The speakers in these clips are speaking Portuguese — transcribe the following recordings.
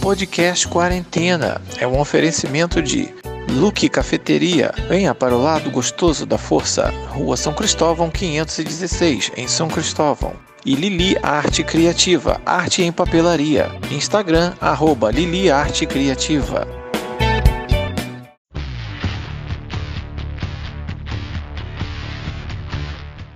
Podcast Quarentena é um oferecimento de Luque Cafeteria. Venha para o lado gostoso da força. Rua São Cristóvão 516, em São Cristóvão. E Lili Arte Criativa, arte em papelaria. Instagram, arroba Lili Arte Criativa.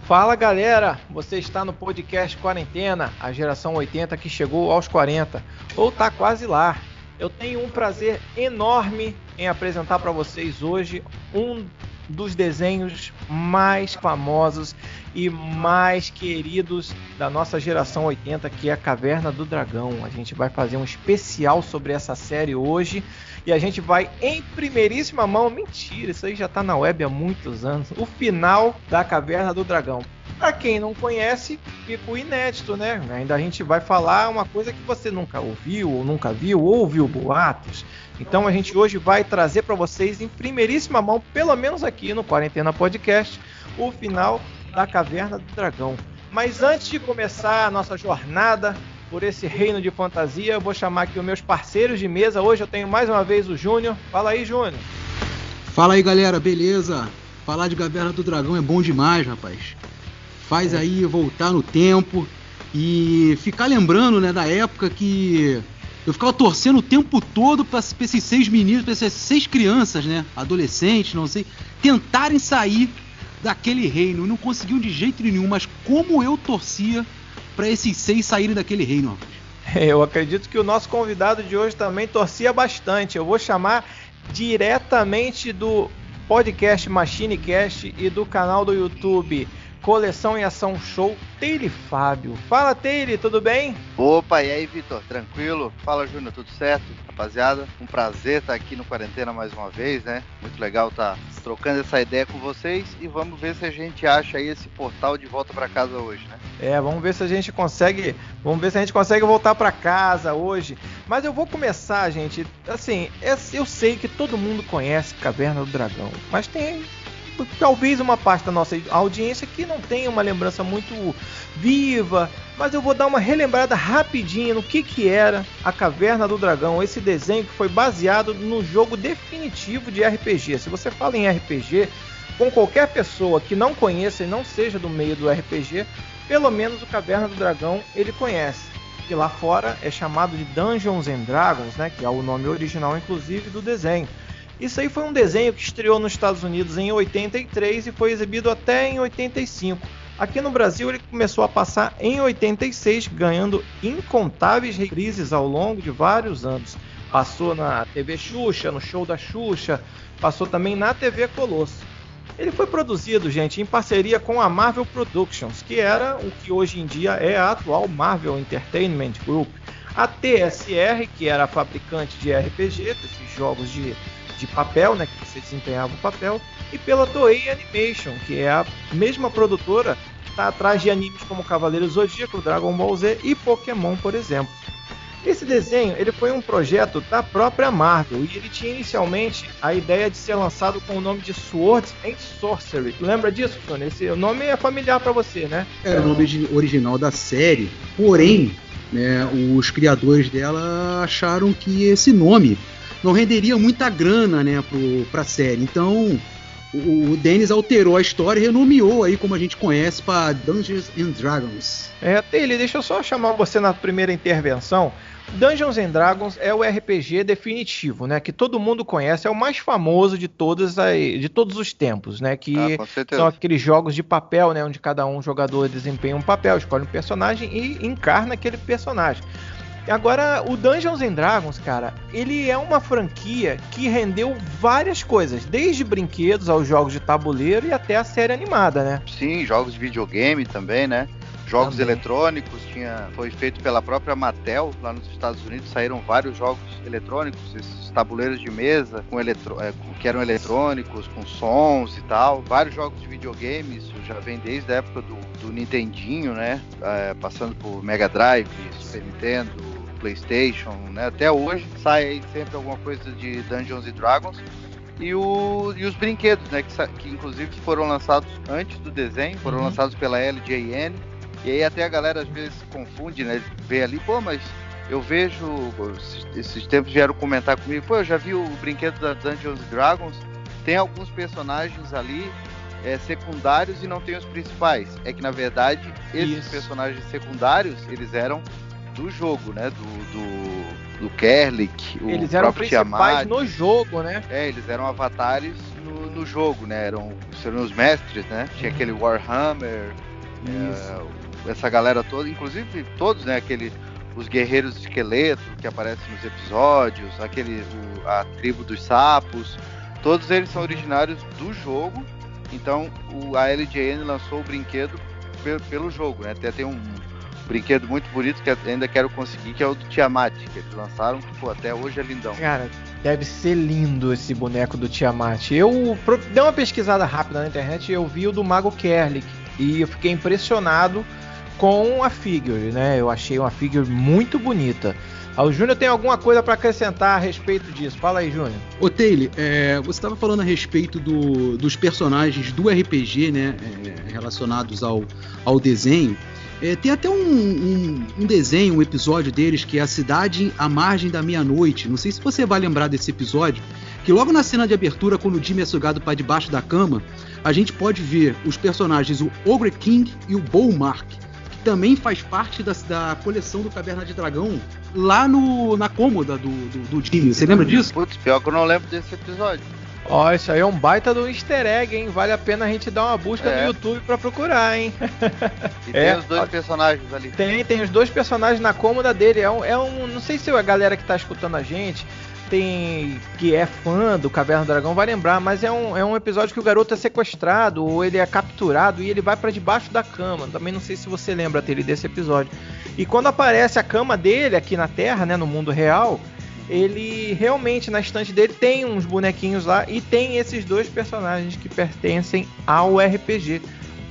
Fala galera, você está no podcast Quarentena, a geração 80 que chegou aos 40, ou tá quase lá. Eu tenho um prazer enorme em apresentar para vocês hoje um dos desenhos mais famosos e mais queridos da nossa geração 80, que é a Caverna do Dragão. A gente vai fazer um especial sobre essa série hoje e a gente vai em primeiríssima mão, mentira, isso aí já está na web há muitos anos, o final da Caverna do Dragão. Para quem não conhece, fica o inédito, né? Ainda a gente vai falar uma coisa que você nunca ouviu, ou nunca viu, ou ouviu boatos. Então a gente hoje vai trazer para vocês em primeiríssima mão, pelo menos aqui no Quarentena Podcast, o final da Caverna do Dragão. Mas antes de começar a nossa jornada por esse reino de fantasia. Eu vou chamar aqui os meus parceiros de mesa. Hoje eu tenho mais uma vez o Júnior. Fala aí, Júnior. Fala aí, galera, beleza? Falar de Caverna do Dragão é bom demais, rapaz. Faz é. aí voltar no tempo e ficar lembrando, né, da época que eu ficava torcendo o tempo todo para esses seis meninos, para essas seis crianças, né, adolescentes, não sei, tentarem sair daquele reino. Não conseguiam de jeito nenhum, mas como eu torcia para esses seis saírem daquele reino. Eu acredito que o nosso convidado de hoje também torcia bastante. Eu vou chamar diretamente do podcast MachineCast e do canal do YouTube Coleção em Ação Show, Teile Fábio. Fala, Teile, tudo bem? Opa, e aí, Vitor? Tranquilo? Fala, Júnior, tudo certo? Rapaziada, um prazer estar aqui no Quarentena mais uma vez, né? Muito legal estar trocando essa ideia com vocês e vamos ver se a gente acha aí esse portal de volta para casa hoje, né? É, vamos ver se a gente consegue, vamos ver se a gente consegue voltar para casa hoje. Mas eu vou começar, gente. Assim, eu sei que todo mundo conhece Caverna do Dragão, mas tem talvez uma parte da nossa audiência que não tenha uma lembrança muito viva, mas eu vou dar uma relembrada rapidinha no que, que era a Caverna do Dragão, esse desenho que foi baseado no jogo definitivo de RPG. Se você fala em RPG, com qualquer pessoa que não conheça e não seja do meio do RPG, pelo menos o Caverna do Dragão ele conhece. Que lá fora é chamado de Dungeons and Dragons, né, que é o nome original inclusive do desenho. Isso aí foi um desenho que estreou nos Estados Unidos em 83 e foi exibido até em 85. Aqui no Brasil ele começou a passar em 86, ganhando incontáveis reprises ao longo de vários anos. Passou na TV Xuxa, no show da Xuxa, passou também na TV Colosso. Ele foi produzido, gente, em parceria com a Marvel Productions, que era o que hoje em dia é a atual Marvel Entertainment Group. A TSR, que era a fabricante de RPG, desses jogos de de papel, né, que você desempenhava o papel, e pela Toei Animation, que é a mesma produtora que está atrás de animes como Cavaleiro Zodíaco, Dragon Ball Z e Pokémon, por exemplo. Esse desenho ele foi um projeto da própria Marvel e ele tinha inicialmente a ideia de ser lançado com o nome de Swords and Sorcery. Lembra disso, Tony? Esse nome é familiar para você, né? É o nome original da série, porém, né, os criadores dela acharam que esse nome não renderia muita grana, né, pro, pra série. Então, o, o Dennis alterou a história e renomeou aí, como a gente conhece, para Dungeons and Dragons. É, Taylor, deixa eu só chamar você na primeira intervenção. Dungeons and Dragons é o RPG definitivo, né? Que todo mundo conhece, é o mais famoso de todos, de todos os tempos, né? Que ah, são aqueles jogos de papel, né? Onde cada um jogador desempenha um papel, escolhe um personagem e encarna aquele personagem. Agora, o Dungeons and Dragons, cara, ele é uma franquia que rendeu várias coisas, desde brinquedos aos jogos de tabuleiro e até a série animada, né? Sim, jogos de videogame também, né? Jogos também. eletrônicos, tinha, foi feito pela própria Mattel lá nos Estados Unidos, saíram vários jogos eletrônicos, esses tabuleiros de mesa com eletro, é, que eram eletrônicos, com sons e tal. Vários jogos de videogame, isso já vem desde a época do, do Nintendinho, né? É, passando por Mega Drive, Super Nintendo, PlayStation, né? Até hoje sai sempre alguma coisa de Dungeons Dragons. E, o, e os brinquedos, né? Que, que inclusive foram lançados antes do desenho, foram uhum. lançados pela LJN. E aí até a galera às vezes confunde, né? Vê ali, pô, mas eu vejo, esses tempos vieram comentar comigo, pô, eu já vi o brinquedo da Dungeons Dragons, tem alguns personagens ali é, secundários e não tem os principais. É que na verdade esses Isso. personagens secundários eles eram do jogo, né? Do, do, do Kerlik, o eles eram próprio principais Tiamat. no jogo, né? É, eles eram avatares no, no jogo, né? Eram, seriam os mestres, né? Tinha uhum. aquele Warhammer, é, essa galera toda, inclusive todos, né? Aquele os guerreiros esqueleto que aparecem nos episódios, aquele o, a tribo dos sapos, todos eles são originários do jogo. Então o, a LJN lançou o brinquedo pelo, pelo jogo, né? Até tem um brinquedo muito bonito que ainda quero conseguir, que é o do Tiamat, que eles lançaram, que pô, até hoje é lindão. Cara, deve ser lindo esse boneco do Tiamat. Eu dei uma pesquisada rápida na internet e eu vi o do Mago Kerlik e eu fiquei impressionado com a figure, né? Eu achei uma figure muito bonita. O Júnior tem alguma coisa para acrescentar a respeito disso? Fala aí, Júnior. Ô, Taylor, é, você estava falando a respeito do, dos personagens do RPG, né? É, relacionados ao, ao desenho. É, tem até um, um, um, desenho, um episódio deles que é A Cidade à Margem da Meia-Noite. Não sei se você vai lembrar desse episódio. Que logo na cena de abertura, quando o Jimmy é sugado para debaixo da cama, a gente pode ver os personagens, o Ogre King e o Bowmark também faz parte da, da coleção do Caverna de Dragão lá no, na cômoda do, do, do Jimmy. Você lembra disso? Putz, pior que eu não lembro desse episódio. Ó, isso aí é um baita do easter egg, hein? Vale a pena a gente dar uma busca é. no YouTube pra procurar, hein? E é. tem os dois personagens ali. Tem, tem os dois personagens na cômoda dele. É um, é um. Não sei se a galera que tá escutando a gente tem que é fã do Caverna do Dragão vai lembrar, mas é um, é um episódio que o garoto é sequestrado ou ele é capturado e ele vai para debaixo da cama. Também não sei se você lembra dele desse episódio. E quando aparece a cama dele aqui na Terra, né, no mundo real, ele realmente na estante dele tem uns bonequinhos lá e tem esses dois personagens que pertencem ao RPG.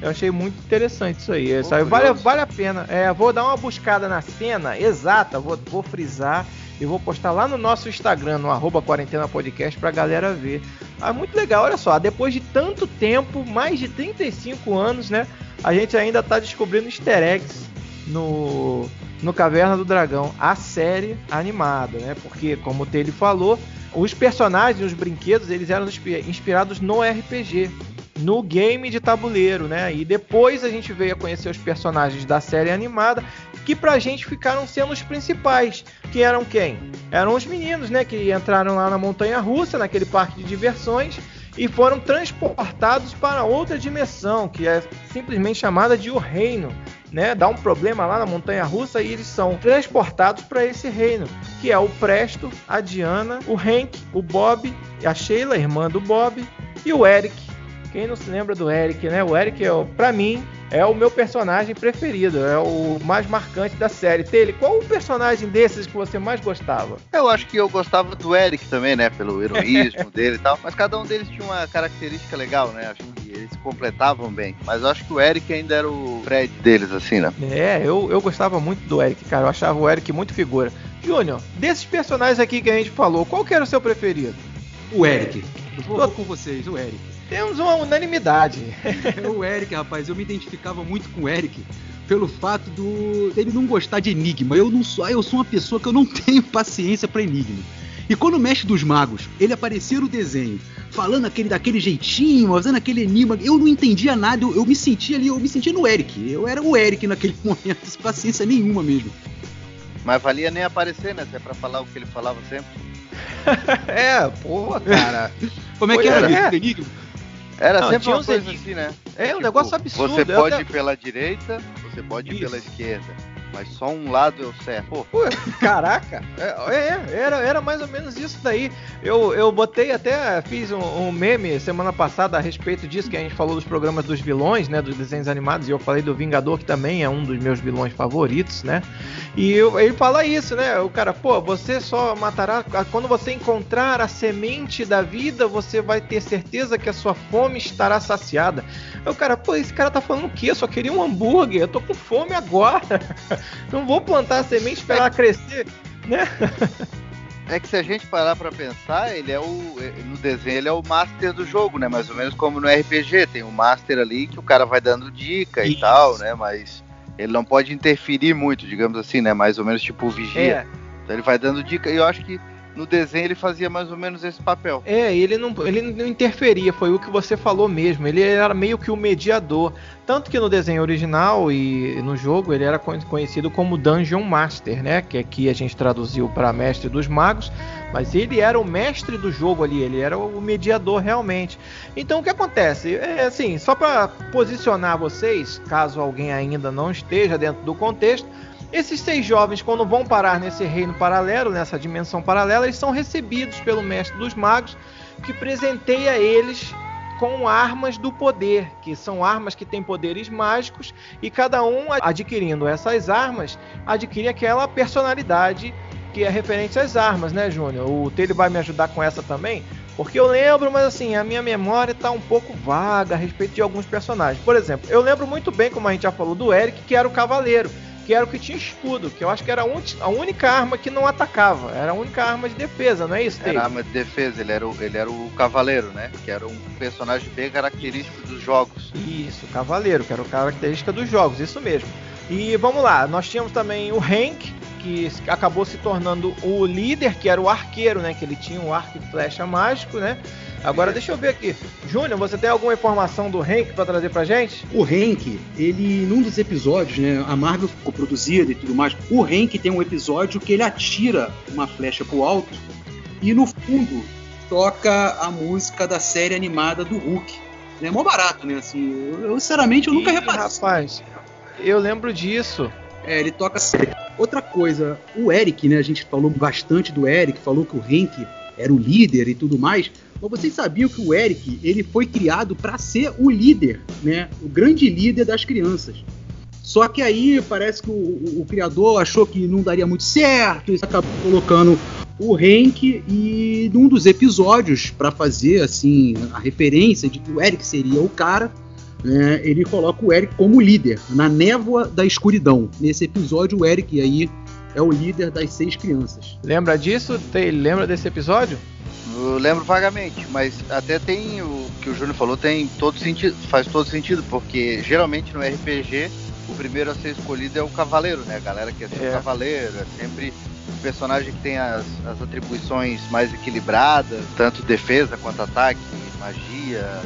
Eu achei muito interessante isso aí. Isso aí vale, vale a pena. É, vou dar uma buscada na cena exata, vou, vou frisar e vou postar lá no nosso Instagram, no arroba quarentena podcast, pra galera ver. Ah, muito legal, olha só, depois de tanto tempo, mais de 35 anos, né? A gente ainda tá descobrindo easter eggs no, no Caverna do Dragão, a série animada, né? Porque, como o Tele falou, os personagens, os brinquedos, eles eram inspirados no RPG, no game de tabuleiro, né? E depois a gente veio a conhecer os personagens da série animada que pra gente ficaram sendo os principais. Que eram quem? Eram os meninos, né? Que entraram lá na montanha russa, naquele parque de diversões, e foram transportados para outra dimensão, que é simplesmente chamada de o reino. Né, dá um problema lá na montanha russa e eles são transportados para esse reino, que é o Presto, a Diana, o Hank, o Bob, a Sheila, irmã do Bob, e o Eric, quem não se lembra do Eric, né? O Eric, é, para mim, é o meu personagem preferido, é o mais marcante da série. Tele, qual o personagem desses que você mais gostava? Eu acho que eu gostava do Eric também, né? Pelo heroísmo dele e tal. Mas cada um deles tinha uma característica legal, né? Acho que eles se completavam bem. Mas eu acho que o Eric ainda era o Fred deles, assim, né? É, eu, eu gostava muito do Eric, cara. Eu achava o Eric muito figura. Júnior, desses personagens aqui que a gente falou, qual que era o seu preferido? O Eric. Vou, vou com vocês, o Eric. Temos uma unanimidade. o Eric, rapaz, eu me identificava muito com o Eric pelo fato do dele não gostar de enigma. Eu não sou, eu sou uma pessoa que eu não tenho paciência para enigma. E quando o mestre dos magos, ele aparecia no desenho, falando aquele daquele jeitinho, fazendo aquele enigma, eu não entendia nada, eu, eu me sentia ali, eu me sentia no Eric. Eu era o Eric naquele momento, sem paciência nenhuma mesmo. Mas valia nem aparecer, né? Se é pra falar o que ele falava sempre. é, porra, cara. Como é que era, era? É. enigma? Era não, sempre uma coisa assim, né? É, um tipo, negócio absurdo. Você pode ir pela direita, você pode ir Isso. pela esquerda mas só um lado eu certo. Pô. Pô, caraca, é, é, era, era mais ou menos isso daí. Eu, eu botei até, fiz um, um, meme semana passada a respeito disso, que a gente falou dos programas dos vilões, né, dos desenhos animados, e eu falei do Vingador, que também é um dos meus vilões favoritos, né, e eu, ele fala isso, né, o cara, pô, você só matará, quando você encontrar a semente da vida, você vai ter certeza que a sua fome estará saciada. O cara, pô, esse cara tá falando o quê? Eu só queria um hambúrguer, eu tô com fome agora. Não vou plantar a semente esperar ela crescer, né? É que se a gente parar para pensar, ele é o no desenho ele é o master do jogo, né? Mais ou menos como no RPG, tem um master ali que o cara vai dando dica Isso. e tal, né? Mas ele não pode interferir muito, digamos assim, né? Mais ou menos tipo o vigia. É. Então ele vai dando dica e eu acho que no desenho ele fazia mais ou menos esse papel. É, ele não, ele não interferia, foi o que você falou mesmo. Ele era meio que o mediador. Tanto que no desenho original e no jogo ele era conhecido como Dungeon Master, né? Que aqui a gente traduziu para Mestre dos Magos. Mas ele era o mestre do jogo ali, ele era o mediador realmente. Então o que acontece? É assim, só para posicionar vocês, caso alguém ainda não esteja dentro do contexto esses seis jovens, quando vão parar nesse reino paralelo, nessa dimensão paralela, eles são recebidos pelo mestre dos magos, que presenteia eles com armas do poder, que são armas que têm poderes mágicos, e cada um adquirindo essas armas, adquire aquela personalidade que é referente às armas, né, Júnior? O Taylor vai me ajudar com essa também, porque eu lembro, mas assim, a minha memória está um pouco vaga a respeito de alguns personagens. Por exemplo, eu lembro muito bem, como a gente já falou, do Eric, que era o cavaleiro que era o que tinha escudo, que eu acho que era a única arma que não atacava, era a única arma de defesa, não é isso, Era arma de defesa, ele era, o, ele era o cavaleiro, né? Que era um personagem bem característico dos jogos. Isso, cavaleiro, que era o característica dos jogos, isso mesmo. E vamos lá, nós tínhamos também o Hank, que acabou se tornando o líder, que era o arqueiro, né? Que ele tinha um arco e flecha mágico, né? Agora deixa eu ver aqui. Júnior, você tem alguma informação do Hank para trazer pra gente? O Hank, ele, num dos episódios, né? A Marvel ficou produzida e tudo mais. O Hank tem um episódio que ele atira uma flecha pro alto e no fundo toca a música da série animada do Hulk. É mó barato, né? Assim, eu, sinceramente eu nunca Ih, reparei. Rapaz, eu lembro disso. É, ele toca. Outra coisa, o Eric, né? A gente falou bastante do Eric, falou que o Hank era o líder e tudo mais. Mas vocês sabiam que o Eric ele foi criado para ser o líder, né? O grande líder das crianças. Só que aí parece que o, o, o criador achou que não daria muito certo e acabou colocando o Hank e num dos episódios para fazer assim a referência de que o Eric seria o cara, né, ele coloca o Eric como líder na névoa da escuridão. Nesse episódio o Eric aí é o líder das seis crianças. Lembra disso? Tem, lembra desse episódio? Eu lembro vagamente, mas até tem o que o Júnior falou, tem todo sentido, faz todo sentido, porque geralmente no RPG o primeiro a ser escolhido é o cavaleiro, né? A galera quer ser é. o cavaleiro, é sempre o personagem que tem as, as atribuições mais equilibradas, tanto defesa quanto ataque, magia,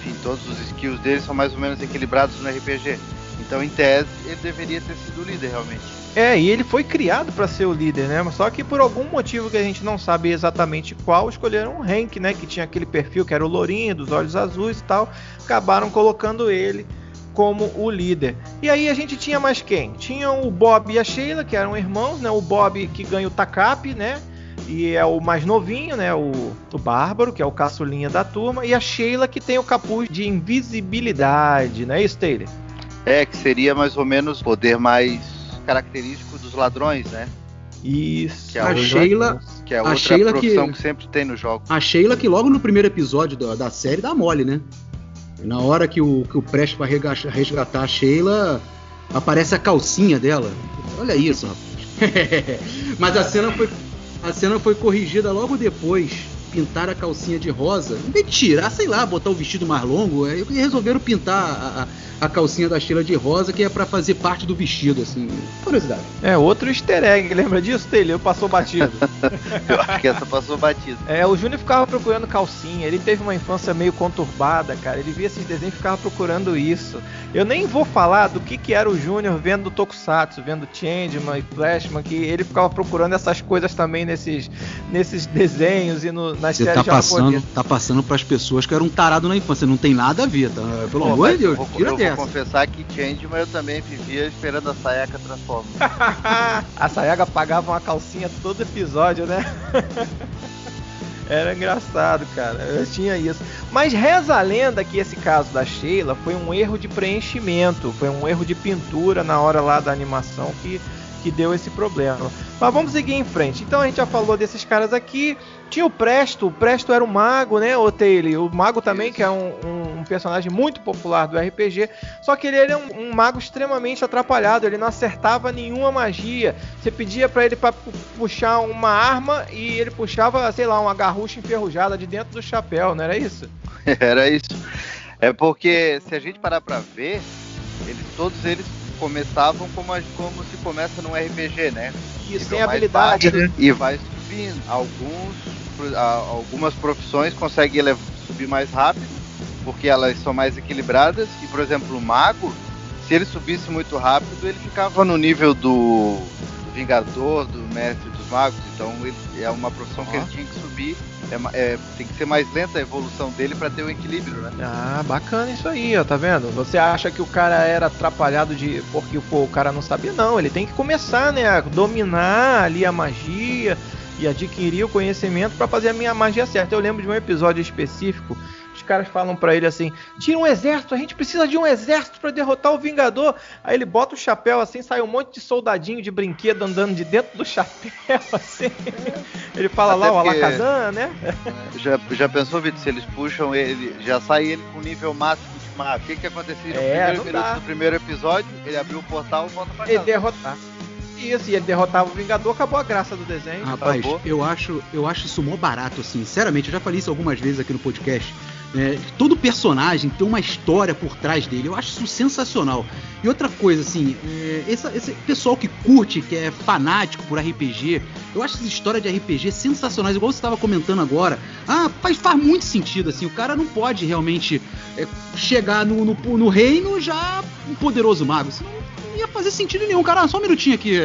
enfim, todos os skills dele são mais ou menos equilibrados no RPG. Então, em tese, ele deveria ter sido o líder realmente. É, e ele foi criado para ser o líder, né? Só que por algum motivo que a gente não sabe exatamente qual, escolheram o Hank, né? Que tinha aquele perfil que era o lourinho, dos olhos azuis e tal. Acabaram colocando ele como o líder. E aí a gente tinha mais quem? Tinha o Bob e a Sheila, que eram irmãos, né? O Bob que ganha o Takap, né? E é o mais novinho, né? O, o Bárbaro, que é o caçulinha da turma. E a Sheila, que tem o capuz de invisibilidade, não é isso, Taylor? É, que seria mais ou menos o poder mais característico dos ladrões, né? Isso. Que é a, a Sheila, que é outra a Sheila profissão que, que, sempre tem no jogo. A Sheila que logo no primeiro episódio da, da série dá mole, né? Na hora que o, que o Prestes vai resgatar a Sheila, aparece a calcinha dela. Olha isso, rapaz. Mas a cena foi a cena foi corrigida logo depois. Pintar a calcinha de rosa. Em de tirar, sei lá, botar o vestido mais longo, aí resolveram pintar a, a a calcinha da Sheila de rosa, que é para fazer parte do vestido, assim. Curiosidade. É, outro easter egg, lembra disso, Taylor? Passou batido. Eu acho que essa passou batido. É, o Júnior ficava procurando calcinha, ele teve uma infância meio conturbada, cara. Ele via esses desenhos e ficava procurando isso. Eu nem vou falar do que, que era o Júnior vendo Tokusatsu, vendo Changeman e Flashman, que ele ficava procurando essas coisas também nesses, nesses desenhos e no, nas Você séries tá passando, tá passando para as pessoas que eram um tarado na infância, não tem nada a ver, tá? Pelo Pô, amor de Deus, tira dessa. Vou confessar que Changeman eu também vivia esperando a Sayaka transformar. a Sayaka pagava uma calcinha todo episódio, né? Era engraçado, cara. Eu tinha isso. Mas reza a lenda que esse caso da Sheila foi um erro de preenchimento, foi um erro de pintura na hora lá da animação que, que deu esse problema. Mas vamos seguir em frente. Então a gente já falou desses caras aqui. Tinha o Presto, o Presto era o mago, né, o Taylor? O mago também, que é um, um, um, personagem muito popular do RPG. Só que ele era um, um, mago extremamente atrapalhado, ele não acertava nenhuma magia. Você pedia para ele para puxar uma arma e ele puxava, sei lá, uma garrucha enferrujada de dentro do chapéu, não era isso? Era isso. É porque se a gente parar para ver, eles, todos eles começavam como, a- como se começa num RPG, né? Isso, mais habilidade, baixo né? E vai subindo. Alguns, algumas profissões conseguem subir mais rápido, porque elas são mais equilibradas. E, por exemplo, o mago, se ele subisse muito rápido, ele ficava no nível do, do Vingador, do Mestre Magos. Então, ele, é uma profissão que ele tinha que subir. É é, tem que ser mais lenta a evolução dele para ter o equilíbrio, né? Ah, bacana isso aí, ó, tá vendo? Você acha que o cara era atrapalhado de porque pô, o cara não sabia? Não, ele tem que começar, né, a dominar ali a magia e adquirir o conhecimento pra fazer a minha magia certa. Eu lembro de um episódio específico, os caras falam pra ele assim: "Tira um exército, a gente precisa de um exército pra derrotar o Vingador". Aí ele bota o chapéu assim, sai um monte de soldadinho de brinquedo andando de dentro do chapéu assim. Ele fala Até lá o Alakazam, né? Já, já pensou, Vitor, se eles puxam ele, já sai ele com nível máximo de mago? O que que acontecia no É, primeiro dá. do primeiro episódio? Ele abriu o portal e volta pra casa. derrotar. Isso, e ele derrotava o Vingador, acabou a graça do desenho. Rapaz, Acabou. eu acho, eu acho isso mó barato, assim. Sinceramente, eu já falei isso algumas vezes aqui no podcast. É, todo personagem tem uma história por trás dele. Eu acho isso sensacional. E outra coisa, assim, é, essa- esse pessoal que curte, que é fanático por RPG, eu acho essa história de RPG sensacionais, igual você estava comentando agora. Ah, faz, faz muito sentido, assim. O cara não pode realmente é, chegar no, no, no reino já um poderoso mago. Senão não ia fazer sentido nenhum. Cara, só um minutinho aqui.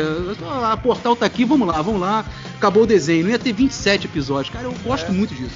A portal tá aqui, vamos lá, vamos lá. Acabou o desenho. Não ia ter 27 episódios. Cara, eu gosto É. muito disso.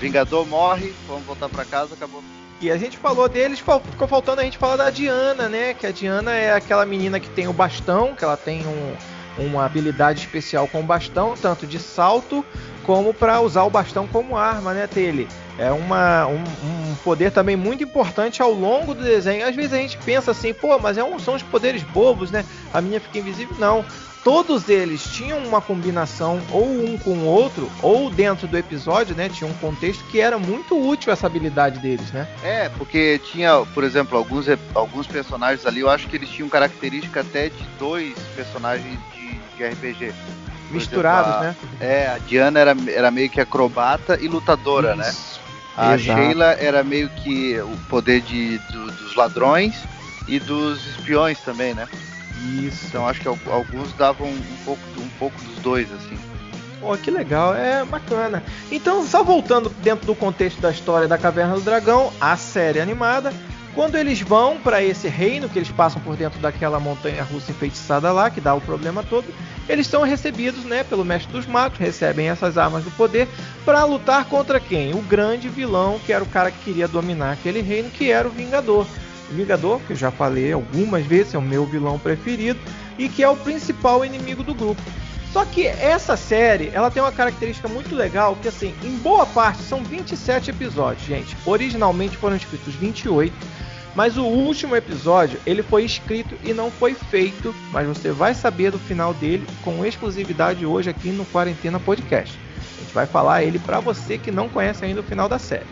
Vingador morre, vamos voltar pra casa, acabou. E a gente falou deles, ficou faltando a gente falar da Diana, né? Que a Diana é aquela menina que tem o bastão, que ela tem um- uma habilidade especial com o bastão, tanto de salto como para usar o bastão como arma, né, Tele? É uma, um, um poder também muito importante ao longo do desenho. Às vezes a gente pensa assim, pô, mas é um, são os poderes bobos, né? A minha fica invisível. Não. Todos eles tinham uma combinação, ou um com o outro, ou dentro do episódio, né? Tinha um contexto que era muito útil essa habilidade deles, né? É, porque tinha, por exemplo, alguns, alguns personagens ali, eu acho que eles tinham característica até de dois personagens de, de RPG. Por Misturados, exemplo, a- né? É, a Diana era, era meio que acrobata e lutadora, né? Isso. A Exato. Sheila era meio que o poder de, do- dos ladrões e dos espiões também, né? Isso. Então acho que al- alguns davam um pouco, um pouco dos dois, assim. Pô, que legal, é bacana. Então, só voltando dentro do contexto da história da Caverna do Dragão, a série animada, quando eles vão para esse reino, que eles passam por dentro daquela montanha russa enfeitiçada lá, que dá o problema todo, eles são recebidos, né, pelo mestre dos magos, recebem essas armas do poder para lutar contra quem? O grande vilão, que era o cara que queria dominar aquele reino, que era o Vingador. Vingador, que eu já falei algumas vezes, é o meu vilão preferido e que é o principal inimigo do grupo. Só que essa série, ela tem uma característica muito legal, que assim, em boa parte são 27 episódios, gente. Originalmente foram escritos 28, mas o último episódio, ele foi escrito e não foi feito, mas você vai saber do final dele com exclusividade hoje aqui no Quarentena Podcast. A gente vai falar ele para você que não conhece ainda o final da série.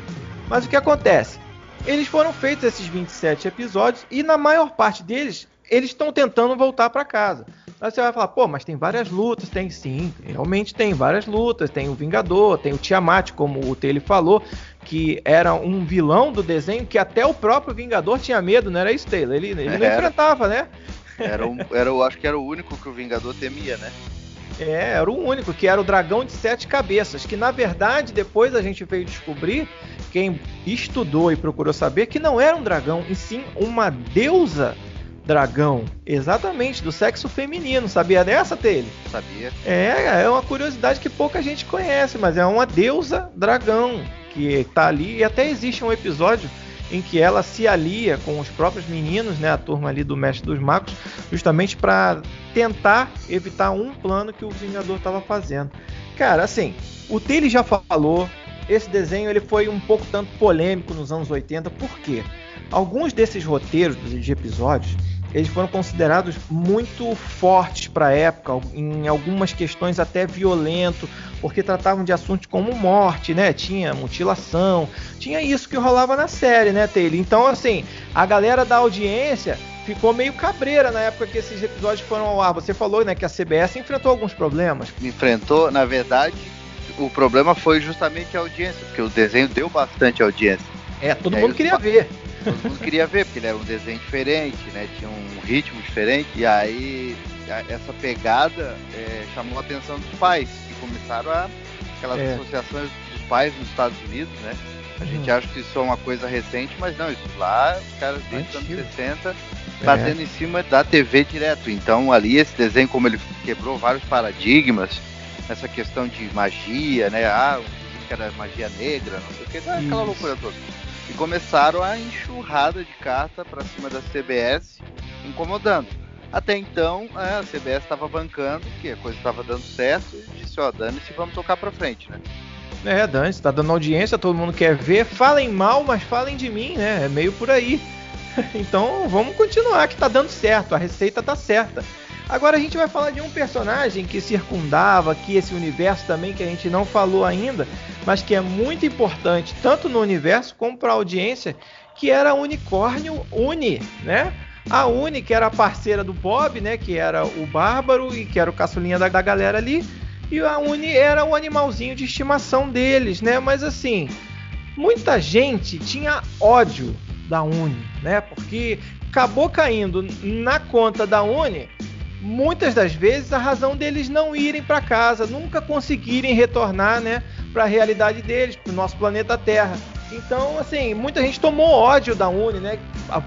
Mas o que acontece? Eles foram feitos esses 27 episódios e na maior parte deles, eles estão tentando voltar para casa. Aí você vai falar, pô, mas tem várias lutas, tem sim, realmente tem várias lutas, tem o Vingador, tem o Tiamat, como o Tele falou, que era um vilão do desenho que até o próprio Vingador tinha medo, não era isso, Taylor? Ele, ele não Era. enfrentava, né? Era, um, era, eu acho que era o único que o Vingador temia, né? É, era o único, que era o dragão de sete cabeças, que na verdade depois a gente veio descobrir, quem estudou e procurou saber, que não era um dragão, e sim uma deusa dragão, exatamente, do sexo feminino, sabia dessa, Taylor? Sabia. É, é uma curiosidade que pouca gente conhece, mas é uma deusa dragão que tá ali e até existe um episódio em que ela se alia com os próprios meninos, né, a turma ali do Mestre dos Magos, justamente para tentar evitar um plano que o Vingador estava fazendo. Cara, assim, o Taylor já falou, esse desenho ele foi um pouco tanto polêmico nos anos 80, por quê? Alguns desses roteiros de episódios eles foram considerados muito fortes para a época, em algumas questões até violento, porque tratavam de assuntos como morte, né? Tinha mutilação, tinha isso que rolava na série, né, Taylor? Então, assim, a galera da audiência ficou meio cabreira na época que esses episódios foram ao ar. Você falou, né, que a CBS enfrentou alguns problemas. Enfrentou, na verdade, o problema foi justamente a audiência, porque o desenho deu bastante audiência. É, todo É, mundo queria ver. Todo mundo queria ver, porque ele era um desenho diferente, né? Tinha um ritmo diferente. E aí essa pegada é, chamou a atenção dos pais, que começaram a. aquelas é. associações dos pais nos Estados Unidos, né? A gente uhum. acha que isso é uma coisa recente, mas não, isso lá, os caras desde os anos 60 batendo é. em cima da TV direto. Então ali esse desenho, como ele quebrou vários paradigmas, essa questão de magia, né? Ah, que era magia negra, não sei o que, aquela loucura toda. E começaram a enxurrada de carta para cima da CBS, incomodando. Até então, é, a CBS estava bancando, que a coisa estava dando certo, e disse, ó, dane-se, vamos tocar para frente, né? É, dane-se, tá dando audiência, todo mundo quer ver, falem mal, mas falem de mim, né? É meio por aí. então, vamos continuar, que tá dando certo, a receita tá certa. Agora a gente vai falar de um personagem que circundava aqui esse universo também, que a gente não falou ainda, mas que é muito importante, tanto no universo como para a audiência, que era o unicórnio Uni, né? A Uni, que era a parceira do Bob, né? Que era o Bárbaro e que era o caçulinha da, da galera ali. E a Uni era o animalzinho de estimação deles, né? Mas assim, muita gente tinha ódio da Uni, né? Porque acabou caindo na conta da Uni muitas das vezes a razão deles não irem para casa, nunca conseguirem retornar, né, para a realidade deles, para o nosso planeta Terra. Então, assim, muita gente tomou ódio da Uni, né?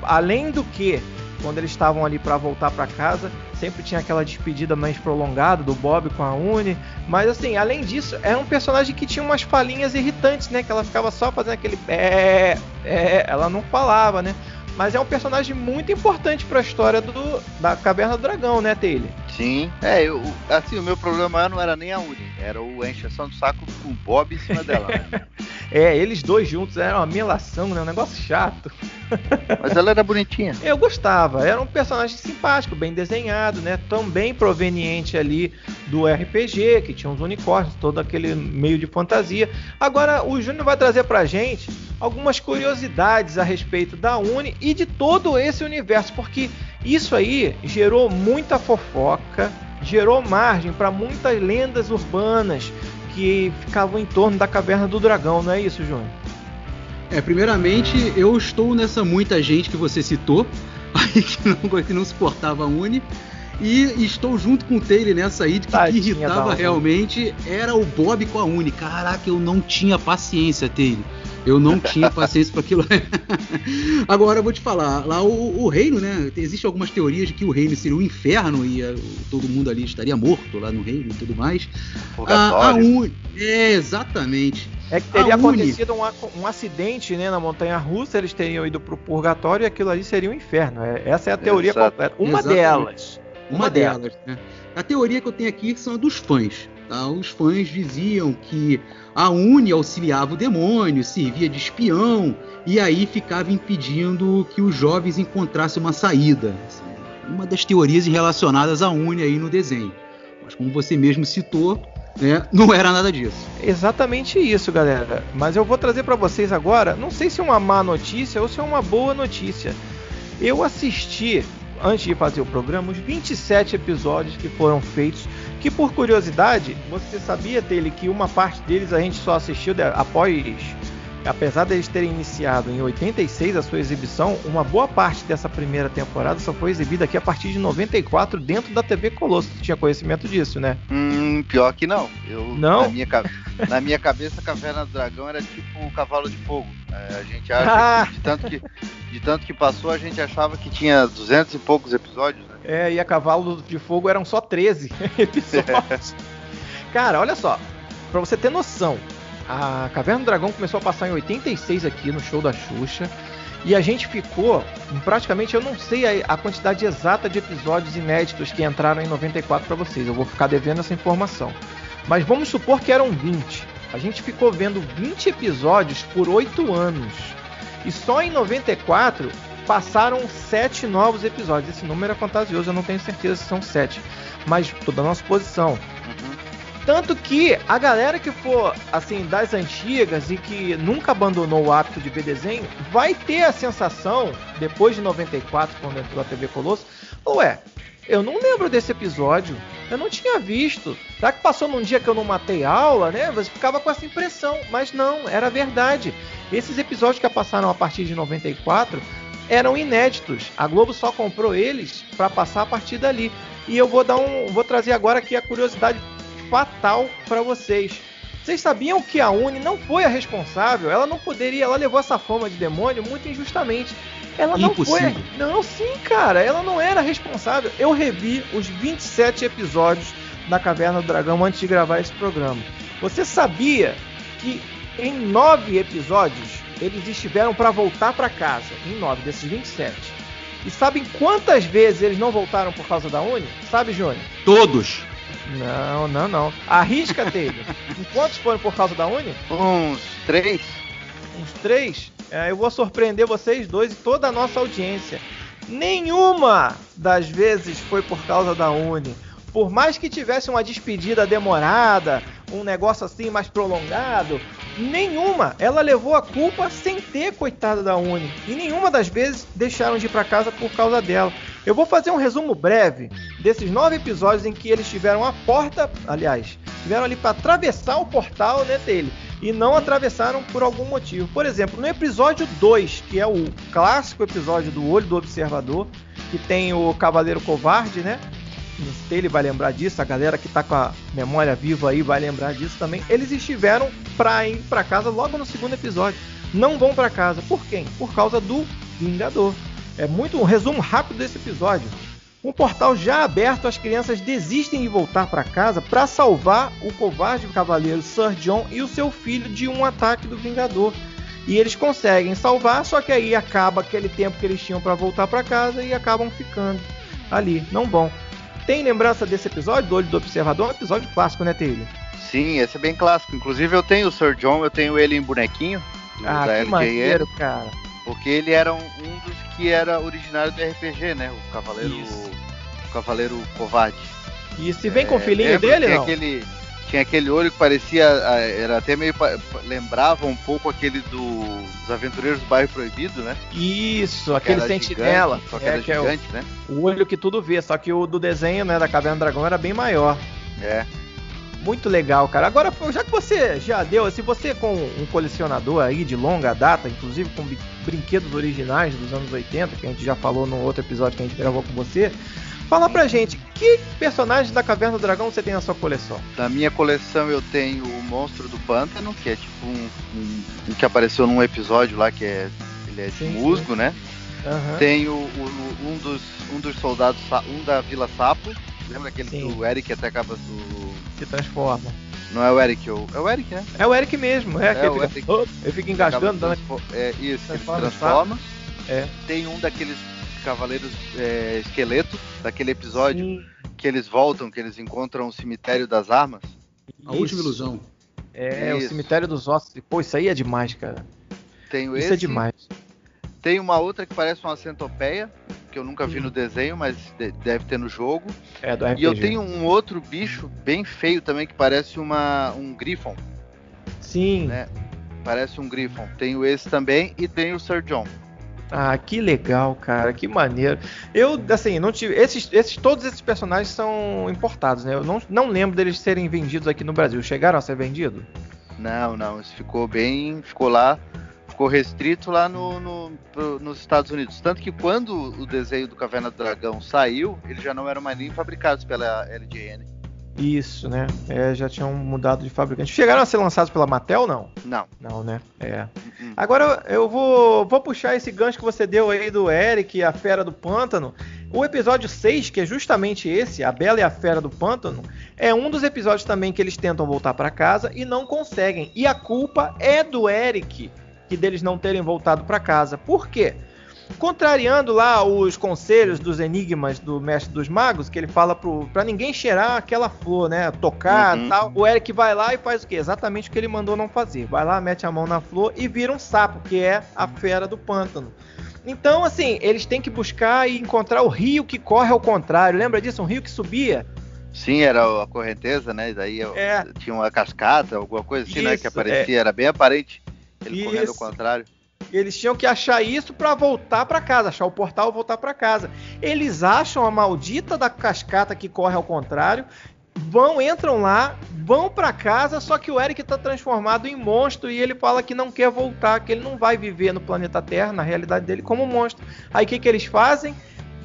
Além do que, quando eles estavam ali para voltar para casa, sempre tinha aquela despedida mais prolongada do Bob com a Uni. Mas, assim, além disso, era um personagem que tinha umas falinhas irritantes, né? Que ela ficava só fazendo aquele é, é, ela não falava, né? Mas é um personagem muito importante para a história do, da Caverna do Dragão, né, Taylor? Sim. É, eu, assim, o meu problema não era nem a Uni, era o encheção do saco com o Bob em cima dela. Né? é, eles dois juntos era uma melação, né? Um negócio chato. Mas ela era bonitinha. Eu gostava, era um personagem simpático, bem desenhado, né? Também proveniente ali do RPG, que tinha uns unicórnios, todo aquele meio de fantasia. Agora, o Júnior vai trazer pra gente algumas curiosidades a respeito da Uni e de todo esse universo, porque isso aí gerou muita fofoca, gerou margem para muitas lendas urbanas que ficavam em torno da caverna do dragão, não é isso, Júnior? É, primeiramente, eu estou nessa muita gente que você citou, aí que não, que não suportava a Uni. E estou junto com o Taylor nessa aí que, que irritava realmente era o Bob com a Uni. Caraca, eu não tinha paciência, Taylor. Eu não tinha paciência para aquilo. Agora eu vou te falar, lá o, o, reino, né? Existem algumas teorias de que o reino seria o um inferno e uh, todo mundo ali estaria morto lá no reino e tudo mais. A, a un... É, exatamente. É que teria acontecido um, um, acidente né, na montanha russa, eles teriam ido pro purgatório e aquilo ali seria um inferno. É, essa é a teoria Exato. completa. Uma Exatamente. delas. Uma, uma delas. delas. Né? A teoria que eu tenho aqui são dos fãs. Tá? Os fãs diziam que a Uni auxiliava o demônio, servia de espião e aí ficava impedindo que os jovens encontrassem uma saída. Uma das teorias relacionadas à Uni aí no desenho. Mas como você mesmo citou, né, não era nada disso. Exatamente isso, galera. Mas eu vou trazer para vocês agora, não sei se é uma má notícia ou se é uma boa notícia. Eu assisti antes de fazer o programa, os 27 episódios que foram feitos. Que por curiosidade, você sabia dele que uma parte deles a gente só assistiu após apesar deles terem iniciado em 86 a sua exibição, uma boa parte dessa primeira temporada só foi exibida aqui a partir de 94 dentro da TV Colosso. Você tinha conhecimento disso, né? Hum, pior que não. Eu, não? Na minha, na minha cabeça, Caverna do Dragão era tipo um cavalo de fogo. É, a gente acha que de, tanto que de tanto que passou, a gente achava que tinha 200 e poucos episódios, né? É, e a Cavalo de Fogo eram só 13 episódios. Cara, olha só, pra você ter noção, a Caverna do Dragão começou a passar em 86 aqui no show da Xuxa. E a gente ficou, praticamente, eu não sei a, a quantidade exata de episódios inéditos que entraram em 94 para vocês. Eu vou ficar devendo essa informação. Mas vamos supor que eram 20. A gente ficou vendo 20 episódios por 8 anos. E só em 94 passaram 7 novos episódios. Esse número é fantasioso, eu não tenho certeza se são 7. Mas toda a nossa posição. Tanto que a galera que for assim das antigas e que nunca abandonou o hábito de ver desenho, vai ter a sensação, depois de 94, quando entrou a TV Colosso, ué, eu não lembro desse episódio. Eu não tinha visto. Será que passou num dia que eu não matei aula, né? Você ficava com essa impressão. Mas não, era verdade. Esses episódios que passaram a partir de 94 eram inéditos. A Globo só comprou eles para passar a partir dali. E eu vou dar um, vou trazer agora aqui a curiosidade fatal para vocês. Vocês sabiam que a Uni não foi a responsável? Ela não poderia, ela levou essa fama de demônio muito injustamente. Ela não Impossível. foi. Não, sim, cara, ela não era responsável. Eu revi os 27 episódios da Caverna do Dragão antes de gravar esse programa. Você sabia que em nove episódios eles estiveram para voltar para casa? Em nove desses 27. E sabem quantas vezes eles não voltaram por causa da Uni? Sabe, Júnior? Todos. Não, não, não. Arrisca, Taylor. em quantos foram por causa da Uni? Uns três. Uns três? É, eu vou surpreender vocês dois e toda a nossa audiência. Nenhuma das vezes foi por causa da Uni. Por mais que tivesse uma despedida demorada, um negócio assim mais prolongado, nenhuma. Ela levou a culpa sem ter, coitada da Uni. E nenhuma das vezes deixaram de ir para casa por causa dela. Eu vou fazer um resumo breve desses nove episódios em que eles tiveram a porta, aliás, tiveram ali para atravessar o portal né, dele e não atravessaram por algum motivo. Por exemplo, no episódio 2, que é o clássico episódio do Olho do Observador, que tem o Cavaleiro Covarde, né? Ele vai lembrar disso, a galera que tá com a memória viva aí vai lembrar disso também. Eles estiveram para ir para casa logo no segundo episódio. Não vão para casa. Por quem? Por causa do Vingador. É muito um resumo rápido desse episódio. Um portal já aberto, as crianças desistem de voltar para casa para salvar o covarde cavaleiro Sir John e o seu filho de um ataque do Vingador. E eles conseguem salvar, só que aí acaba aquele tempo que eles tinham para voltar para casa e acabam ficando ali. Não vão. Tem lembrança desse episódio, do Olho do Observador? Um episódio clássico, né, Taylor? Sim, esse é bem clássico. Inclusive eu tenho o Sir John, eu tenho ele em bonequinho. Ah, que maneiro, cara. Porque ele era um, um, dos que era originário do RPG, né? O Cavaleiro. Isso. O Cavaleiro Covarde. E se vem com o filhinho dele, tinha não? Aquele, tinha aquele olho que parecia. Era até meio. lembrava um pouco aquele do, dos Aventureiros do Bairro Proibido, né? Isso, aquele sentinela. Só que é, era que gigante, é o, né? O olho que tudo vê, só que o do desenho, né, da Caverna do Dragão era bem maior. É. Muito legal, cara. Agora, já que você já deu, se você com um colecionador aí de longa data, inclusive com brinquedos originais dos anos 80, que a gente já falou no outro episódio que a gente gravou com você, fala pra gente, que personagens da Caverna do Dragão você tem na sua coleção? Na minha coleção eu tenho o Monstro do Pântano, que é tipo um, um, um que apareceu num episódio lá, que é ele é de Sim, musgo, né? Aham. Tenho o- um, dos, um dos soldados, um da Vila Sapo. Lembra aquele Sim. que o Eric até acaba do. Se transforma. Não é o Eric, é o, é o Eric, né? É o Eric mesmo, é, que É, ele o fica, Eric. Oh, ele fica engasgando, dando transfo- É isso, ele se Transforma transforma. É. Tem um daqueles cavaleiros é, esqueleto, daquele episódio Sim. que eles voltam, que eles encontram o cemitério das armas. A última Isso. ilusão. É, o Isso. cemitério dos ossos. Pô, isso aí é demais, cara. Tenho Isso esse. é demais. Tem uma outra que parece uma centopeia, que eu nunca vi Hum. no desenho, mas de- deve ter no jogo. É do RPG. E eu tenho um outro bicho bem feio também, que parece uma, um Griffon. Sim. né? Parece um Griffon. Tenho esse também e tenho o Sir John. Ah, que legal, cara, que maneiro. Eu, assim, não tive. Esses, esses, todos esses personagens são importados, né? Eu não, não lembro deles serem vendidos aqui no Brasil. Chegaram a ser vendidos? Não, não, isso ficou bem. Ficou lá. Ficou restrito lá no, no- pro- nos Estados Unidos. Tanto que quando o desenho do Caverna do Dragão saiu, eles já não eram mais nem fabricados pela LJN. Isso, né? É, já tinham mudado de fabricante. Chegaram a ser lançados pela Mattel, não? Não. Não, né? É. Hum, Agora eu vou, vou puxar esse gancho que você deu aí do Eric, a Fera do Pântano. O episódio 6, que é justamente esse, A Bela e a Fera do Pântano, é um dos episódios também que eles tentam voltar para casa e não conseguem. E a culpa é do Eric, que deles não terem voltado para casa. Por quê? Contrariando lá os conselhos dos enigmas do Mestre dos Magos, que ele fala pro, pra ninguém cheirar aquela flor, né? Tocar e Uhum. tal. O Eric vai lá e faz o quê? Exatamente o que ele mandou não fazer. Vai lá, mete a mão na flor e vira um sapo, que é a fera do pântano. Então, assim, eles têm que buscar e encontrar o rio que corre ao contrário. Lembra disso? Um rio que subia? Sim, era a correnteza, né? E daí É. tinha uma cascata, alguma coisa assim, né? Isso, Que aparecia, era bem aparente. Ele correndo ao contrário. Eles tinham que achar isso pra voltar pra casa, achar o portal e voltar pra casa. Eles acham a maldita da cascata que corre ao contrário, vão, entram lá, vão para casa, só que o Eric tá transformado em monstro e ele fala que não quer voltar, que ele não vai viver no planeta Terra, na realidade dele, como monstro. Aí o que, que eles fazem?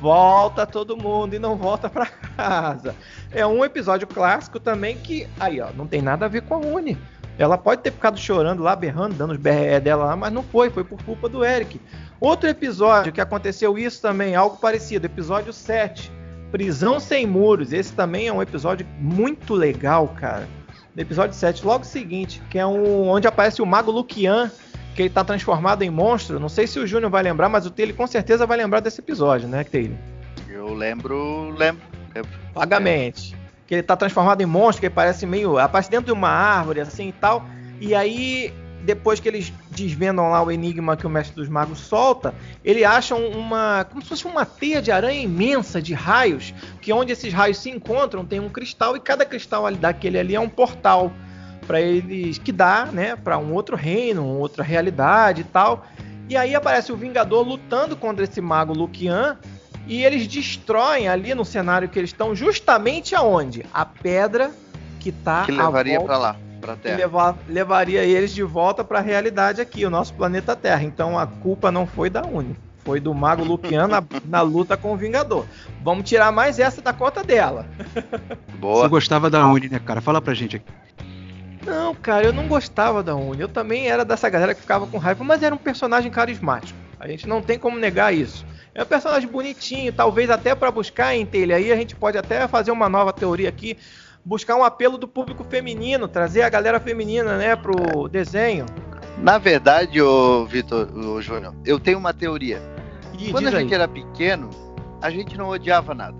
Volta todo mundo e não volta para casa. É um episódio clássico também que, aí ó, não tem nada a ver com a Uni. Ela pode ter ficado chorando lá, berrando, dando os berré dela lá, mas não foi, foi por culpa do Eric. Outro episódio que aconteceu isso também, algo parecido, episódio 7, Prisão Sem Muros. Esse também é um episódio muito legal, cara. episódio 7, logo seguinte, que é um, onde aparece o Mago Lucian, que ele tá transformado em monstro. Não sei se o Júnior vai lembrar, mas o Taylor com certeza vai lembrar desse episódio, né, Taylor? Eu lembro, lembro. lembro. Vagamente. Que ele tá transformado em monstro, que parece meio. aparece dentro de uma árvore, assim e tal. E aí depois que eles desvendam lá o enigma que o mestre dos magos solta, ele acham uma como se fosse uma teia de aranha imensa de raios, que onde esses raios se encontram tem um cristal e cada cristal ali, daquele ali é um portal para eles que dá, né, para um outro reino, uma outra realidade e tal. E aí aparece o Vingador lutando contra esse mago Lucian e eles destroem ali no cenário que eles estão justamente aonde? A pedra que tá que levaria para lá para Terra. Levar, levaria eles de volta para a realidade aqui, o nosso planeta Terra. Então a culpa não foi da Uni, foi do Mago Luciano na, na, luta com o Vingador. Vamos tirar mais essa da conta dela. Boa. Você gostava da Uni, né, cara? Fala pra gente aqui. Não, cara, eu não gostava da Uni. Eu também era dessa galera que ficava com raiva, mas era um personagem carismático. A gente não tem como negar isso. É um personagem bonitinho, talvez até para buscar em telha aí a gente pode até fazer uma nova teoria aqui buscar um apelo do público feminino, trazer a galera feminina, né, pro desenho. Na verdade, o Vitor, o Júnior, eu tenho uma teoria. Ih, Quando a gente aí. era pequeno, a gente não odiava nada.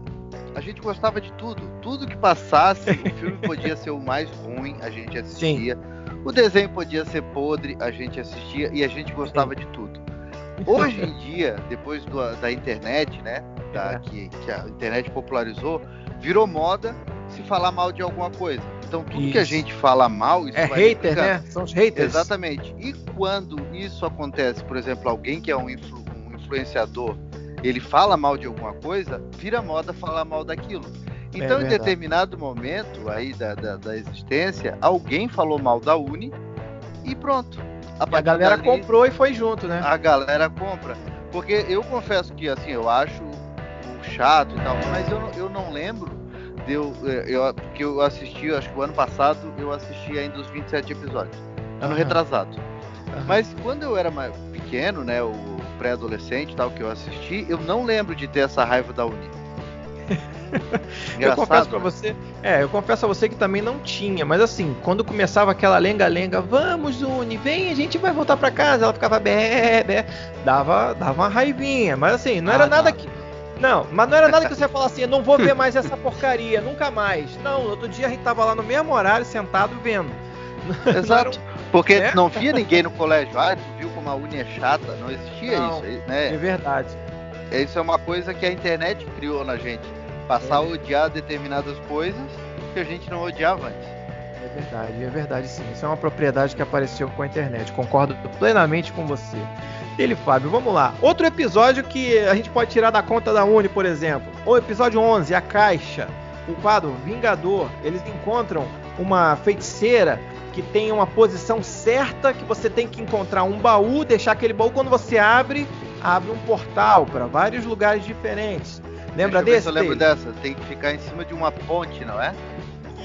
A gente gostava de tudo. Tudo que passasse, o filme podia ser o mais ruim, a gente assistia. Sim. O desenho podia ser podre, a gente assistia e a gente gostava de tudo. Hoje em dia, depois do, da internet, né, da, é. que, que a internet popularizou, virou moda se falar mal de alguma coisa. Então tudo isso. que a gente fala mal, isso é hater, né? São os haters. Exatamente. E quando isso acontece, por exemplo, alguém que é um, influ, um influenciador, ele fala mal de alguma coisa, vira moda falar mal daquilo. É então, é em determinado momento aí da, da, da, existência, alguém falou mal da Uni e pronto. A, a galera dali, comprou e foi junto, né? A galera compra. Porque eu confesso que assim, eu acho chato e tal, mas eu, eu não lembro deu. É, eu, que eu assisti, acho que o ano passado eu assisti ainda os 27 episódios. Ano uhum. retrasado. Uhum. Mas quando eu era mais pequeno, né? O pré-adolescente tal, que eu assisti, eu não lembro de ter essa raiva da Uni. eu confesso para né? você, é, eu confesso a você que também não tinha, mas assim, quando começava aquela lenga-lenga, vamos Uni, vem, a gente vai voltar para casa, ela ficava bé, bé, dava, dava uma raivinha, mas assim, não era ah, nada que não, mas não era nada que você falasse assim, eu não vou ver mais essa porcaria, nunca mais. Não, outro dia a gente tava lá no mesmo horário, sentado, vendo. Exato. Porque é? não via ninguém no colégio, ah, tu viu como a unha é chata, não existia não, isso, né? É verdade. Isso é uma coisa que a internet criou na gente. Passar é. a odiar determinadas coisas que a gente não odiava antes. É verdade, é verdade sim. Isso é uma propriedade que apareceu com a internet. Concordo plenamente com você dele, Fábio. Vamos lá. Outro episódio que a gente pode tirar da conta da Uni, por exemplo. O episódio 11, a caixa. O quadro Vingador. Eles encontram uma feiticeira que tem uma posição certa que você tem que encontrar um baú, deixar aquele baú quando você abre, abre um portal para vários lugares diferentes. Lembra desse? Eu, eu lembro dessa. Tem que ficar em cima de uma ponte, não é?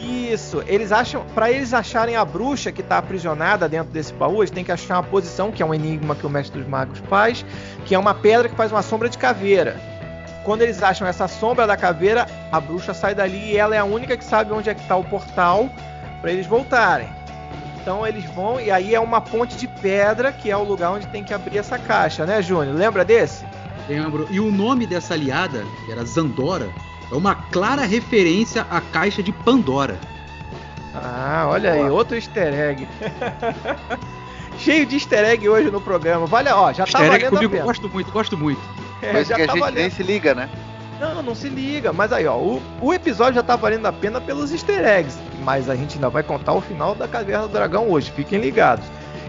Isso, eles acham, para eles acharem a bruxa que está aprisionada dentro desse baú, eles têm que achar uma posição, que é um enigma que o mestre dos magos faz, que é uma pedra que faz uma sombra de caveira. Quando eles acham essa sombra da caveira, a bruxa sai dali e ela é a única que sabe onde é que está o portal para eles voltarem. Então eles vão e aí é uma ponte de pedra que é o lugar onde tem que abrir essa caixa, né, Júnior? Lembra desse? Lembro. E o nome dessa aliada, que era Zandora, é uma clara referência à caixa de Pandora. Ah, olha aí, outro easter egg. Cheio de easter egg hoje no programa. Vale, ó, já tá easter tá valendo egg comigo, a pena. gosto muito, gosto muito. É, Coisa que a tá gente valendo. nem se liga, né? Não, não se liga. Mas aí, ó, o, o, episódio já tá valendo a pena pelos easter eggs. Mas a gente ainda vai contar o final da Caverna do Dragão hoje, fiquem ligados.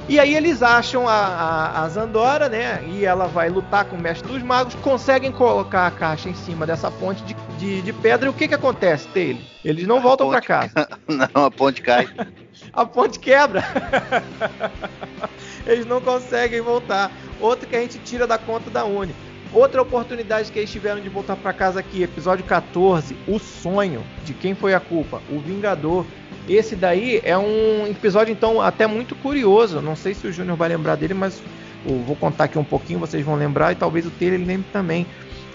E aí eles acham a, a, a, Zandora, né? E ela vai lutar com o Mestre dos Magos, conseguem colocar a caixa em cima dessa ponte de, de, de pedra. E o que que acontece, Taylor? Eles não voltam para casa. não, a ponte cai. a ponte quebra. eles não conseguem voltar. Outro que a gente tira da conta da Uni. Outra oportunidade que eles tiveram de voltar para casa aqui, episódio 14, o sonho. De quem foi a culpa? O Vingador. Esse daí é um episódio, então, até muito curioso. Não sei se o Júnior vai lembrar dele, mas eu vou contar aqui um pouquinho, vocês vão lembrar, e talvez o Taylor lembre também.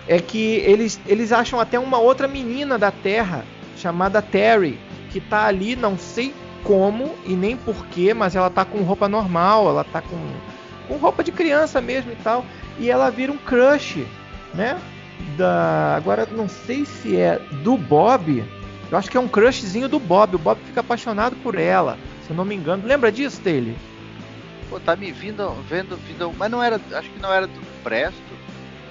É que eles, eles acham até uma outra menina da Terra, chamada Terry, que tá ali, não sei como e nem porquê, mas ela tá com roupa normal, ela tá com, com roupa de criança mesmo e tal. E ela vira um crush, né? Da, agora não sei se é do Bob eu acho que é um crushzinho do Bob. O Bob fica apaixonado por ela, se eu não me engano. Lembra disso, Taylor? Pô, tá me vindo, vendo, vindo, mas não era, acho que não era do Presto.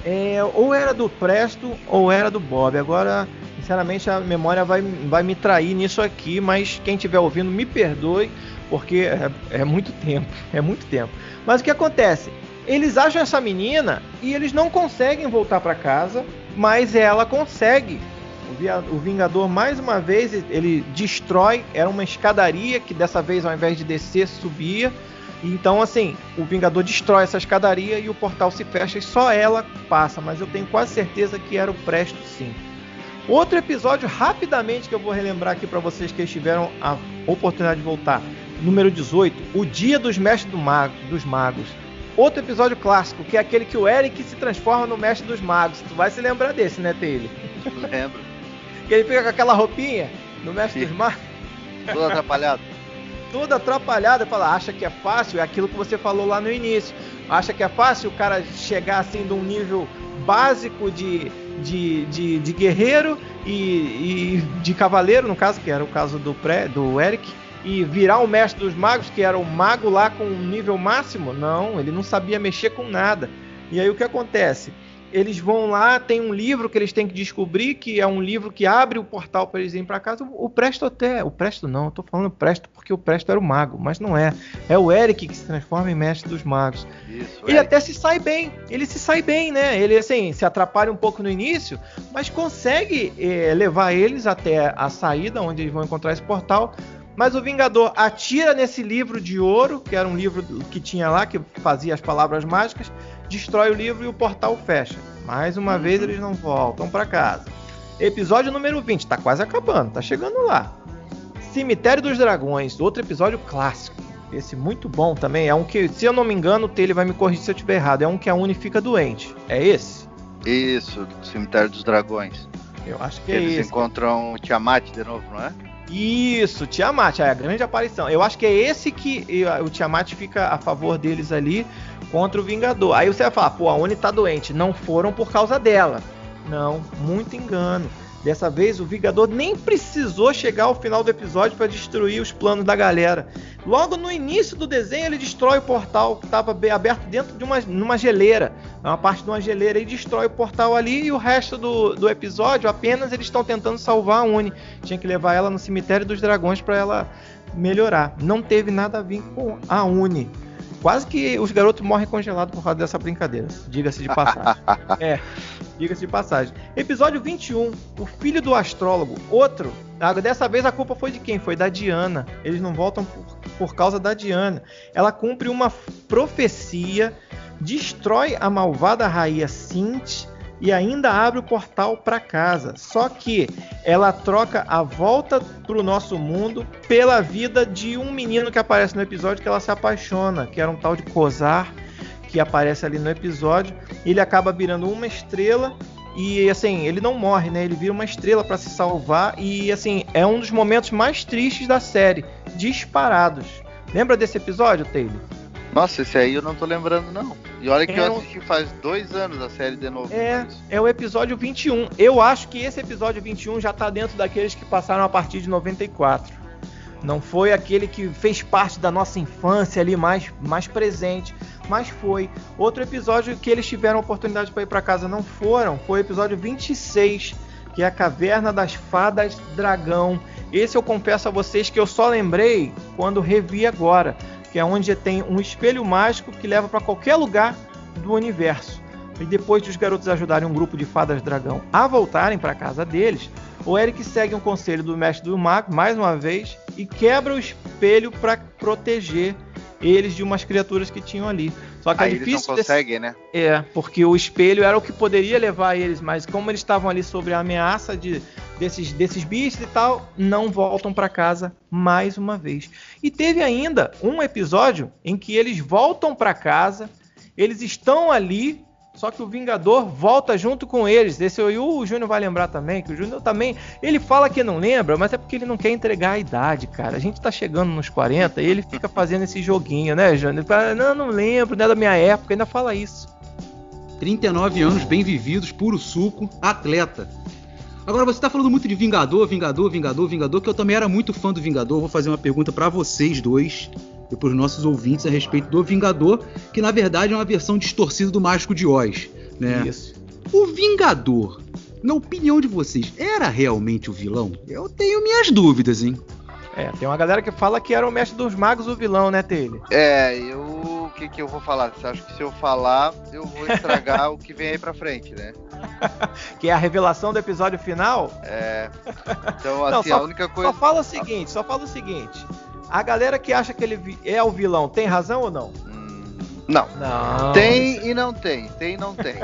É, ou era do Presto ou era do Bob. Agora, sinceramente, a memória vai, vai me trair nisso aqui, mas quem estiver ouvindo, me perdoe, porque é, é muito tempo, é muito tempo. Mas o que acontece? Eles acham essa menina e eles não conseguem voltar para casa, mas ela consegue o Vingador, mais uma vez, ele destrói. Era uma escadaria que dessa vez, ao invés de descer, subia. Então, assim, o Vingador destrói essa escadaria e o portal se fecha e só ela passa. Mas eu tenho quase certeza que era o Presto, sim. Outro episódio, rapidamente, que eu vou relembrar aqui para vocês que tiveram a oportunidade de voltar. Número 18, O Dia dos Mestres do Mago, dos Magos. Outro episódio clássico, que é aquele que o Eric se transforma no Mestre dos Magos. Tu vai se lembrar desse, né, Taylor? Lembro. Que ele fica com aquela roupinha no Mestre Sim. dos Magos. Todo atrapalhado. Tudo atrapalhado. Fala, acha que é fácil? É aquilo que você falou lá no início. Acha que é fácil o cara chegar assim de um nível básico de, de, de, de guerreiro e, e, de cavaleiro, no caso, que era o caso do, pré, do Eric, e virar o mestre dos magos, que era o mago lá com um nível máximo? Não, ele não sabia mexer com nada. E aí o que acontece? Eles vão lá, tem um livro que eles têm que descobrir, que é um livro que abre o portal para eles irem para casa. O Presto até, o Presto não, eu tô falando Presto porque o Presto era o mago, mas não é. É o Eric que se transforma em mestre dos magos. Isso, ele Eric. até se sai bem, ele se sai bem, né? Ele assim, se atrapalha um pouco no início, mas consegue é, levar eles até a saída onde eles vão encontrar esse portal. Mas o Vingador atira nesse livro de ouro, que era um livro que tinha lá, que fazia as palavras mágicas, destrói o livro e o portal fecha. Mais uma uhum. vez eles não voltam para casa. Episódio número 20, tá quase acabando, tá chegando lá. Cemitério dos Dragões, outro episódio clássico. Esse muito bom também. É um que, se eu não me engano, ele vai me corrigir se eu estiver errado. É um que a Uni fica doente. É esse? Isso, Cemitério dos Dragões. Eu acho que Eles é esse. Eles encontram o Tiamat de novo, não é? Isso, Tiamat, é a grande aparição. Eu acho que é esse que o Tiamat fica a favor deles ali contra o Vingador. Aí você vai falar, pô, a Oni tá doente. Não foram por causa dela. Não, muito engano. Dessa vez o Vingador nem precisou chegar ao final do episódio para destruir os planos da galera. Logo no início do desenho ele destrói o portal que estava aberto dentro de uma numa geleira, uma parte de uma geleira e destrói o portal ali e o resto do, do episódio apenas eles estão tentando salvar a Uni. Tinha que levar ela no cemitério dos dragões para ela melhorar. Não teve nada a ver com a Uni. Quase que os garotos morrem congelados por causa dessa brincadeira. Diga-se de passagem. é, diga-se de passagem. Episódio 21, O Filho do Astrólogo. Outro. Ah, dessa vez a culpa foi de quem? Foi da Diana. Eles não voltam por, por causa da Diana. Ela cumpre uma profecia, destrói a malvada rainha Sint e ainda abre o portal para casa. Só que ela troca a volta para o nosso mundo pela vida de um menino que aparece no episódio que ela se apaixona, que era um tal de Kozar, que aparece ali no episódio. Ele acaba virando uma estrela e assim, ele não morre, né? Ele vira uma estrela para se salvar e assim, é um dos momentos mais tristes da série, disparados. Lembra desse episódio, Taylor? Nossa, esse aí eu não tô lembrando, não. E olha que é eu assisti faz dois anos a série de novo. É, mas... é o episódio 21. Eu acho que esse episódio 21 já tá dentro daqueles que passaram a partir de 94. Não foi aquele que fez parte da nossa infância ali mais, mais presente, mas foi. Outro episódio que eles tiveram oportunidade para ir para casa não foram, foi o episódio 26, que é a Caverna das Fadas Dragão. Esse eu confesso a vocês que eu só lembrei quando revi agora. Que é onde tem um espelho mágico que leva para qualquer lugar do universo. E depois de os garotos ajudarem um grupo de fadas dragão a voltarem para casa deles, o Eric segue um conselho do mestre do mago mais uma vez e quebra o espelho para proteger eles de umas criaturas que tinham ali. Só que é Aí é eles difícil. não conseguem, né? É, porque o espelho era o que poderia levar eles, mas como eles estavam ali sobre a ameaça de, desses, desses bichos e tal, não voltam para casa mais uma vez. E teve ainda um episódio em que eles voltam para casa, eles estão ali, só que o Vingador volta junto com eles. Esse aí o Júnior vai lembrar também, que o Júnior também, ele fala que não lembra, mas é porque ele não quer entregar a idade, cara. A gente tá chegando nos 40 e ele fica fazendo esse joguinho, né, Júnior? Não, não lembro, não é da minha época, ainda fala isso. 39 anos bem vividos, puro suco, atleta. Agora você tá falando muito de Vingador, Vingador, Vingador, Vingador, que eu também era muito fã do Vingador. Vou fazer uma pergunta para vocês dois e para os nossos ouvintes a respeito do Vingador, que na verdade é uma versão distorcida do Mágico de Oz, né? Isso. O Vingador, na opinião de vocês, era realmente o vilão? Eu tenho minhas dúvidas, hein? É, tem uma galera que fala que era o mestre dos magos o vilão, né, Taylor? É, eu. O que, que eu vou falar? Você acha que se eu falar, eu vou estragar o que vem aí pra frente, né? Que é a revelação do episódio final? É. Então, Não, assim, só- a única coisa. Só fala o seguinte, só fala o seguinte. A galera que acha que ele é o vilão tem razão ou não? Hum, não. Não. Tem e não tem. Tem e não tem.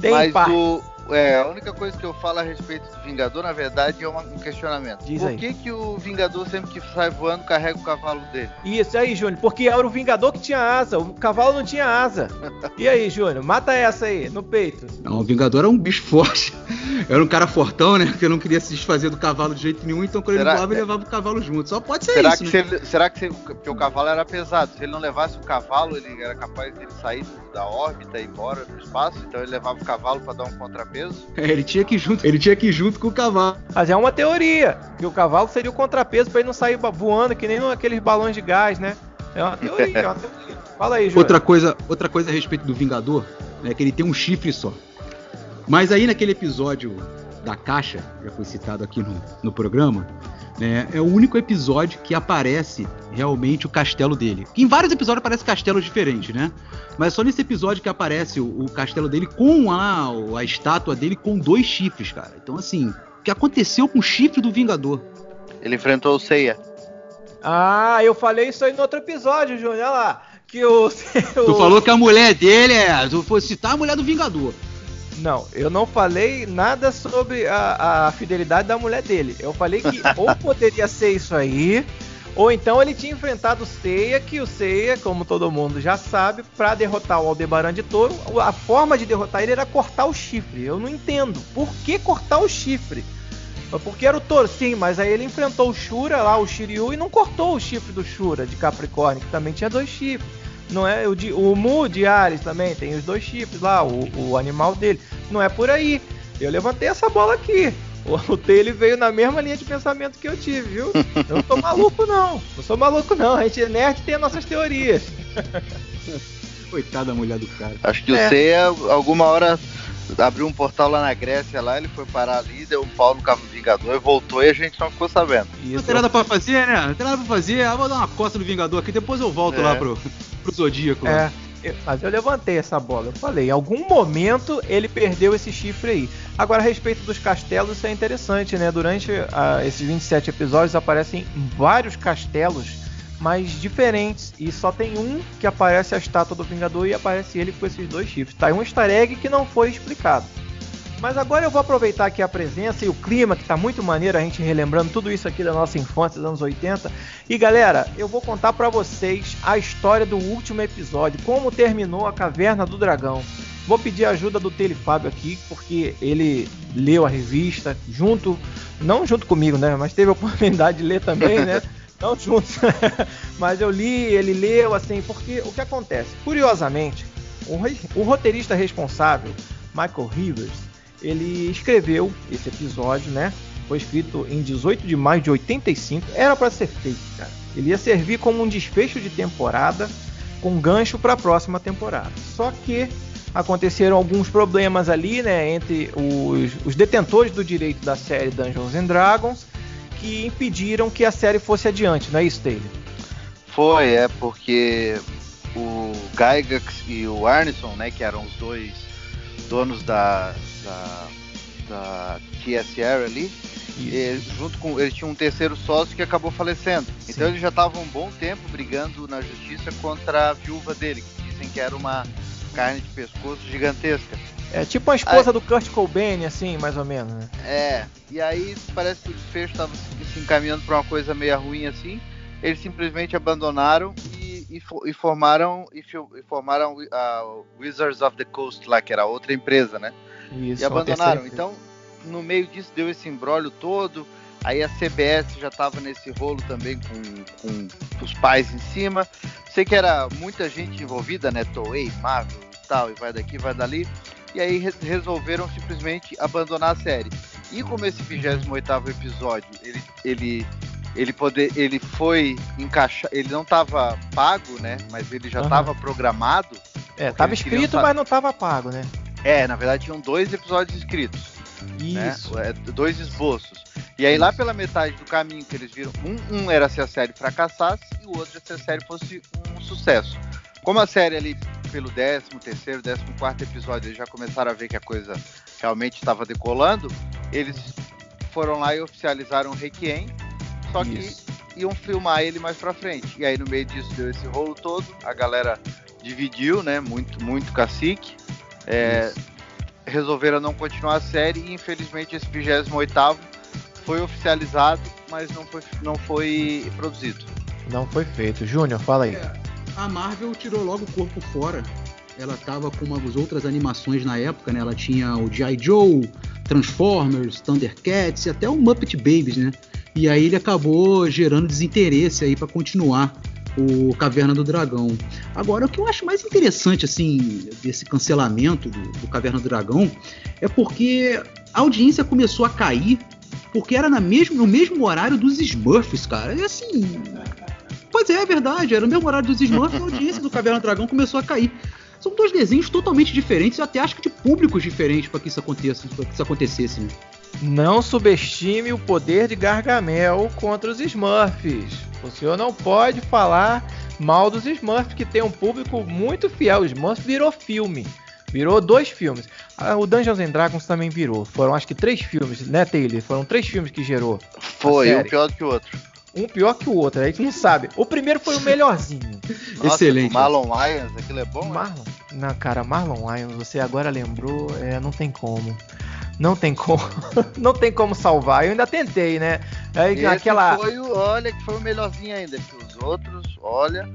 Tem Mas parte. o, é, a única coisa que eu falo a respeito do Vingador, na verdade, é um questionamento. Diz Por aí. que, que o Vingador, sempre que sai voando, carrega o cavalo dele? Isso aí, Júnior, porque era o Vingador que tinha asa, o cavalo não tinha asa. E aí, Júnior, mata essa aí, no peito. Não, o Vingador era um bicho forte. Era um cara fortão, né? Que não queria se desfazer do cavalo de jeito nenhum, então quando Será- ele voava, ele levava o cavalo junto. Só pode ser Será isso, que, né? se ele, será que se, porque o cavalo era pesado? Se ele não levasse o cavalo, ele era capaz de sair da órbita e ir embora do espaço? Então ele levava o cavalo para dar um contrapeso? É, ele tinha que ir junto, ele tinha que ir junto com o cavalo. Mas é uma teoria, que o cavalo seria o contrapeso pra ele não sair voando que nem aqueles balões de gás, né? É uma teoria, é uma teoria. Fala aí, Júnior. Outra coisa, outra coisa a respeito do Vingador, né, que ele tem um chifre só. Mas aí naquele episódio da caixa, já foi citado aqui no, no programa, né, é o único episódio que aparece realmente o castelo dele. Em vários episódios aparece castelos diferentes, né? Mas só nesse episódio que aparece o, o castelo dele com a, a estátua dele com dois chifres, cara. Então assim, o que aconteceu com o chifre do Vingador? Ele enfrentou o Seiya. Ah, eu falei isso aí no outro episódio, Júnior. Olha lá. Que o. Tu falou que a mulher dele é. Tu foi citar a mulher do Vingador. Não, eu não falei nada sobre a, a fidelidade da mulher dele. Eu falei que ou poderia ser isso aí, ou então ele tinha enfrentado o Seiya, que o Seiya, como todo mundo já sabe, pra derrotar o Aldebaran de Touro, a forma de derrotar ele era cortar o chifre. Eu não entendo. Por que cortar o chifre? Porque era o touro, sim, mas aí ele enfrentou o Shura lá, o Shiryu, e não cortou o chifre do Shura de Capricórnio, que também tinha dois chifres. Não é o, de, o Mu de Ares também tem os dois chifres lá, o, o animal dele. Não é por aí. Eu levantei essa bola aqui. O, o Taylor veio na mesma linha de pensamento que eu tive, viu? Eu não tô maluco, não. Não sou maluco, não. A gente é nerd e tem as nossas teorias. Coitada da mulher do cara. Acho que É. o Seiya, alguma hora, abriu um portal lá na Grécia, lá ele foi parar ali, deu um pau no cabo do Vingador e voltou e a gente não ficou sabendo. Não Isso. tem nada pra fazer, né? Não tem nada pra fazer. Ah, vou dar uma costa no Vingador aqui, depois eu volto É. lá pro, pro Zodíaco. É, eu- mas eu levantei essa bola. Eu falei, em algum momento ele perdeu esse chifre aí. Agora, a respeito dos castelos, isso é interessante, né? Durante ah, esses 27 episódios aparecem vários castelos, mas diferentes. E só tem um que aparece a estátua do Vingador e aparece ele com esses dois chifres. Tá aí um easter egg que não foi explicado. Mas agora eu vou aproveitar aqui a presença e o clima, que tá muito maneiro, a gente relembrando tudo isso aqui da nossa infância, dos anos 80. E galera, eu vou contar pra vocês a história do último episódio, como terminou a Caverna do Dragão. Vou pedir a ajuda do Telefábio aqui, porque ele leu a revista junto, não junto comigo, né? Mas teve a oportunidade de ler também, né? Não junto, mas eu li, ele leu, assim, porque o que acontece? Curiosamente, o, o roteirista responsável, Michael Rivers, ele escreveu esse episódio, né? Foi escrito em 18 de maio de 85. Era para ser feito, cara. Ele ia servir como um desfecho de temporada com gancho para a próxima temporada. Só que aconteceram alguns problemas ali, né, entre os, os detentores do direito da série Dungeons and Dragons que impediram que a série fosse adiante, não é isso, Taylor? Foi, é porque o Gygax e o Arneson, né, que eram os dois donos da, da, da TSR ali, e, junto com eles tinham um terceiro sócio que acabou falecendo. Sim. Então eles já estavam um bom tempo brigando na justiça contra a viúva dele, que dizem que era uma carne de pescoço gigantesca. É tipo a esposa aí, do Kurt Cobain, assim, mais ou menos, né? É, e aí parece que o desfecho estava se encaminhando para uma coisa meio ruim assim. Eles simplesmente abandonaram e, e, e formaram e, e formaram a Wizards of the Coast lá, que era outra empresa, né? Isso, e abandonaram. Então, no meio disso deu esse embrólio todo. Aí a CBS já estava nesse rolo também com, com, os pais em cima. Sei que era muita gente envolvida, né? Toei, Marvel e tal, e vai daqui, vai dali. E aí re resolveram simplesmente abandonar a série. E como esse 28 episódio, ele, ele, ele, poder, ele foi encaixar, ele não estava pago, né? Mas ele já estava uhum. programado. É, estava escrito, mas não estava pago, né? É, na verdade tinham dois episódios escritos. Né? Isso. Né? Dois esboços. E aí, Isso. lá pela metade do caminho que eles viram, um, um era se a série fracassasse e o outro se a série fosse um sucesso. Como a série ali, pelo 13 terceiro, 14 quarto episódio, eles já começaram a ver que a coisa realmente estava decolando, eles foram lá e oficializaram o Requiem, só Isso. que iam filmar ele mais pra frente. E aí, no meio disso, deu esse rolo todo, a galera dividiu, né, muito, muito cacique. É, resolveram não continuar a série e infelizmente esse 28 foi oficializado, mas não foi, não foi produzido. Não foi feito. Júnior, fala aí. É, a Marvel tirou logo o corpo fora. Ela tava com umas outras animações na época, né? Ela tinha o G.I. Joe, Transformers, Thundercats e até o Muppet Babies, né? E aí ele acabou gerando desinteresse aí para continuar o Caverna do Dragão. Agora, o que eu acho mais interessante, assim, desse cancelamento do, do Caverna do Dragão é porque a audiência começou a cair porque era na mesmo, no mesmo horário dos Smurfs, cara. E assim. Pois é, é verdade, era no mesmo horário dos Smurfs, a audiência do Caverna do Dragão começou a cair. São dois desenhos totalmente diferentes, até acho que de públicos diferentes para que isso aconteça, para que isso acontecesse. Né? Não subestime o poder de Gargamel contra os Smurfs. O senhor não pode falar mal dos Smurfs, que tem um público muito fiel. O Smurfs virou filme. Virou dois filmes. Ah, o Dungeons and Dragons também virou. Foram acho que três filmes, né, Taylor? Foram três filmes que gerou. Foi, um pior do que o outro. Um pior que o outro, aí tu não sabe. O primeiro foi o melhorzinho. Nossa, Excelente. Marlon Wayans, aquilo é bom? Marlon? Não, cara, Marlon Wayans, você agora lembrou, é, não tem como. Não tem como. não tem como salvar. Eu ainda tentei, né? Aí, Esse aquela... foi o, olha, que foi o melhorzinho ainda. Que os outros, olha,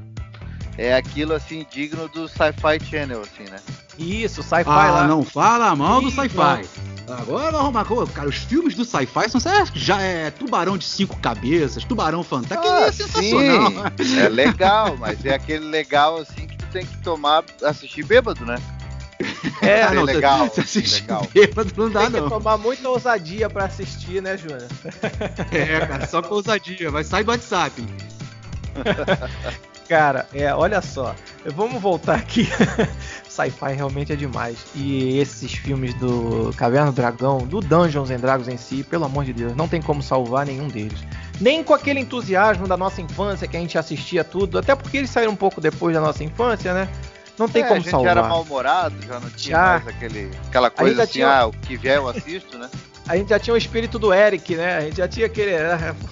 é aquilo assim, digno do Sci-Fi Channel, assim, né? Isso, sci-fi ah, lá. não fala mal do sci-fi. Agora vamos arrumar coisa. Cara, os filmes do sci-fi são já é tubarão de cinco cabeças, tubarão fantástico. Ah, é sensacional. Sim, é legal, mas é aquele legal assim que tu tem que tomar, assistir bêbado, né? É, é não, legal. Se assistir legal. bêbado não dá, Tem não. Tem que tomar muita ousadia pra assistir, né, Júnior? É, cara, só com ousadia, mas sai do WhatsApp. Cara, é, olha só. Vamos voltar aqui. Sci-fi realmente é demais. E esses filmes do Caverna do Dragão, do Dungeons and Dragons em si, pelo amor de Deus, não tem como salvar nenhum deles. Nem com aquele entusiasmo da nossa infância que a gente assistia tudo, até porque eles saíram um pouco depois da nossa infância, né? Não tem é, como salvar. A gente salvar. era mal-humorado, já não tinha já. mais aquele, aquela coisa assim, tinha... ah, o que vier eu assisto, né? A gente já tinha o espírito do Eric, né? A gente já tinha aquele.